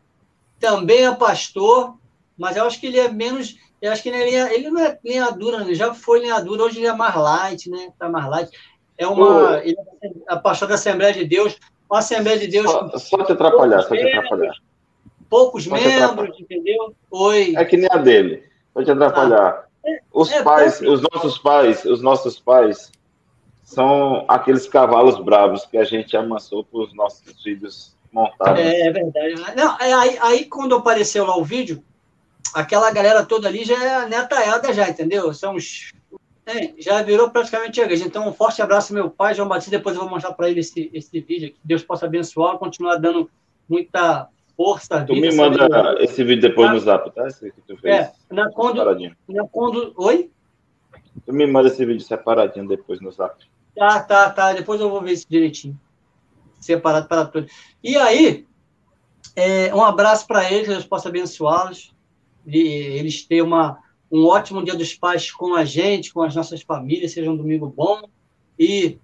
também é pastor, mas eu acho que ele é menos. Eu acho que ele, é, ele não é lenhadura, né? já foi lenhadura, hoje ele é mais light, né? Tá mais light. É uma. Ele é pastor da Assembleia de Deus. Uma Assembleia de Deus. Só, só te atrapalhar, só te atrapalhar. Poucos só membros, entendeu? Oi. É que nem a dele. Pode atrapalhar. Ah, os é, pais, os nossos pais, os nossos pais são aqueles cavalos bravos que a gente amansou para os nossos filhos montarem. É, é verdade. Não, é, aí, aí, quando apareceu lá o vídeo, aquela galera toda ali já é netaiada já, entendeu? São os, é, já virou praticamente igreja. Então, um forte abraço meu pai, João Batista. Depois eu vou mostrar para ele esse, esse vídeo. Que Deus possa abençoar, continuar dando muita força. Tu vida, me manda sabe? esse vídeo depois no zap, tá? Esse que tu fez. É, na quando, na quando. Oi? Tu me manda esse vídeo separadinho depois no zap. Tá, tá, tá. Depois eu vou ver isso direitinho. Separado para todos. E aí, é, um abraço para eles, Deus possa abençoá-los. E eles tenham uma, um ótimo dia dos pais com a gente, com as nossas famílias, seja um domingo bom. E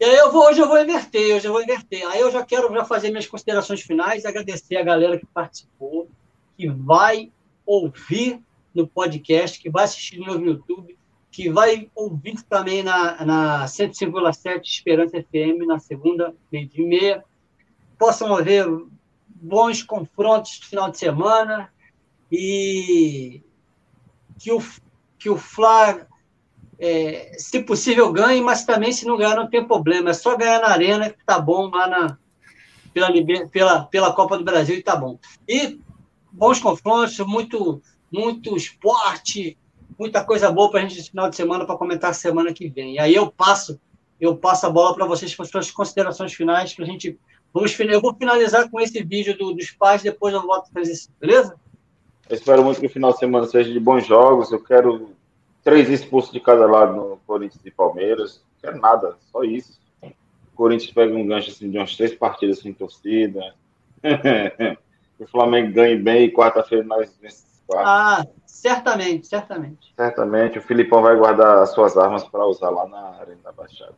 e aí eu vou, hoje eu vou inverter, hoje eu vou inverter. Aí eu já quero já fazer minhas considerações finais, agradecer a galera que participou, que vai ouvir no podcast, que vai assistir no YouTube, que vai ouvir também na, na 105,7 Esperança FM, na segunda, meio de meia. Possam haver bons confrontos no final de semana e que o, que o Flávio é, se possível, ganhe, mas também se não ganhar, não tem problema. É só ganhar na arena, que tá bom lá na, pela, pela, pela Copa do Brasil e tá bom. E bons confrontos, muito, muito esporte, muita coisa boa para a gente esse final de semana para comentar semana que vem. E aí eu passo, eu passo a bola para vocês com as suas considerações finais para a gente. Vamos, eu vou finalizar com esse vídeo do, dos pais, depois eu volto a fazer isso, beleza? Eu espero muito que o final de semana seja de bons jogos. Eu quero três expulsos de cada lado no Corinthians e Palmeiras. Não quero nada, só isso. O Corinthians pega um gancho assim, de umas três partidas sem torcida. o Flamengo ganhe bem e quarta-feira nós vencemos. Ah, certamente, certamente. Certamente. O Filipão vai guardar as suas armas para usar lá na Arena da Baixada.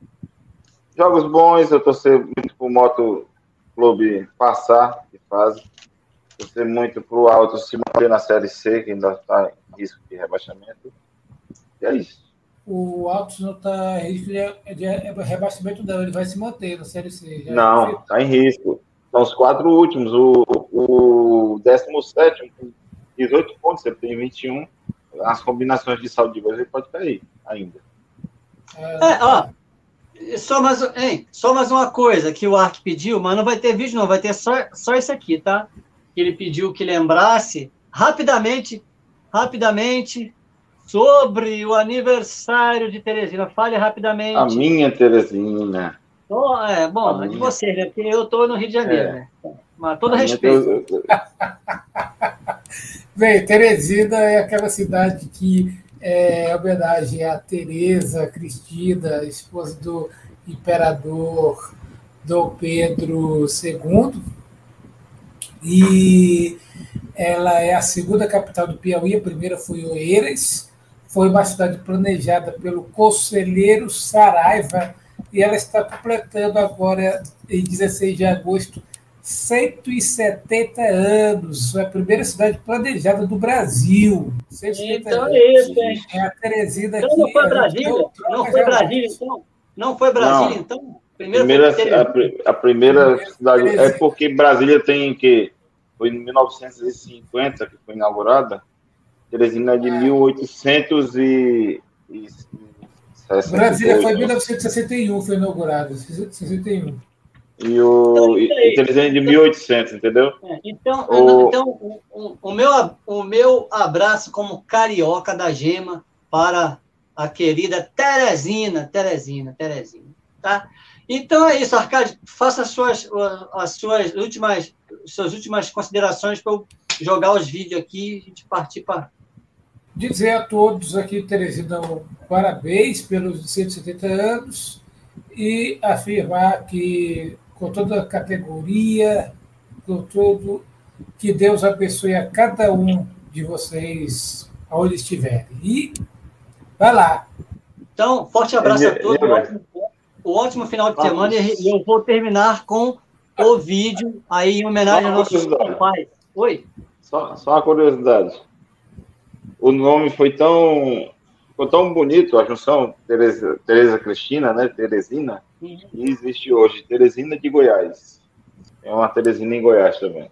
Jogos bons, eu torcer muito pro Moto Clube passar de fase torcer muito para o Alto se manter na Série C, que ainda está em risco de rebaixamento. E é isso. O Alto não está em risco de, de, rebaixamento, não. Ele vai se manter na Série C. Já não, está em risco. São os quatro últimos. O, o 17 com 18 pontos, ele tem 21. As combinações de saldo de gols ele pode cair ainda. É, é ó. Só mais, hein, só mais uma coisa que o Ark pediu, mas não vai ter vídeo, não, vai ter só, só isso aqui, tá? Que ele pediu que lembrasse rapidamente, rapidamente, sobre o aniversário de Teresina. Fale rapidamente. A minha Teresina. Oh, é, bom, a é de você, né? Porque eu estou no Rio de Janeiro, é. né? Mas todo a respeito. Bem, Teresina é aquela cidade que é homenagem a Teresa Cristina, esposa do imperador Dom Pedro II, e ela é a segunda capital do Piauí, a primeira foi Oeiras, foi uma cidade planejada pelo conselheiro Saraiva, e ela está completando agora, em 16 de agosto, 170 anos. É a primeira cidade planejada do Brasil. Então é isso, hein? É a Teresina então, Não foi Brasília? Não foi Brasília, então? Não foi Brasília, então? Primeira, a, a, primeira cidade. É porque Brasília tem que. Foi em 1950 que foi inaugurada. Teresina é de 1800 e. e Brasília foi em 1961, foi inaugurada. 61. E o então, e Teresina é de 1800, entendeu? É, então, o... então o, o, o, meu, o meu abraço como carioca da Gema para a querida Teresina, Teresina, Teresina, tá? Então é isso, Arcade. Faça as suas, as suas últimas, suas últimas considerações para eu jogar os vídeos aqui e a gente partir para. Dizer a todos aqui, Teresina, parabéns pelos 170 anos e afirmar que, com toda a categoria, com tudo, que Deus abençoe a cada um de vocês aonde estiverem. E vai lá. Então, forte abraço a todos. Um ótimo final de semana e eu vou terminar com o vídeo aí em homenagem aos nossos pais. Oi? Só, só uma curiosidade. O nome foi tão, foi tão bonito, a junção Tereza, Tereza Cristina, né? Teresina, uhum. e existe hoje Teresina de Goiás. É uma Teresina em Goiás também.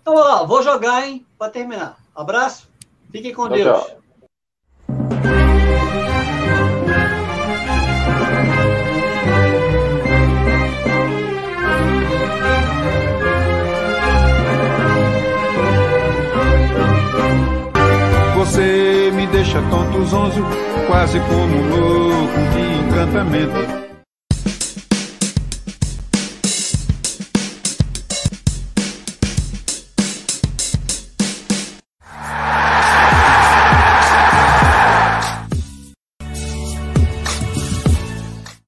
Então, ó, vou jogar, hein, para terminar. Abraço, fiquem com tchau, Deus. Tchau. Deixa tonto, zonzo, quase como louco de encantamento.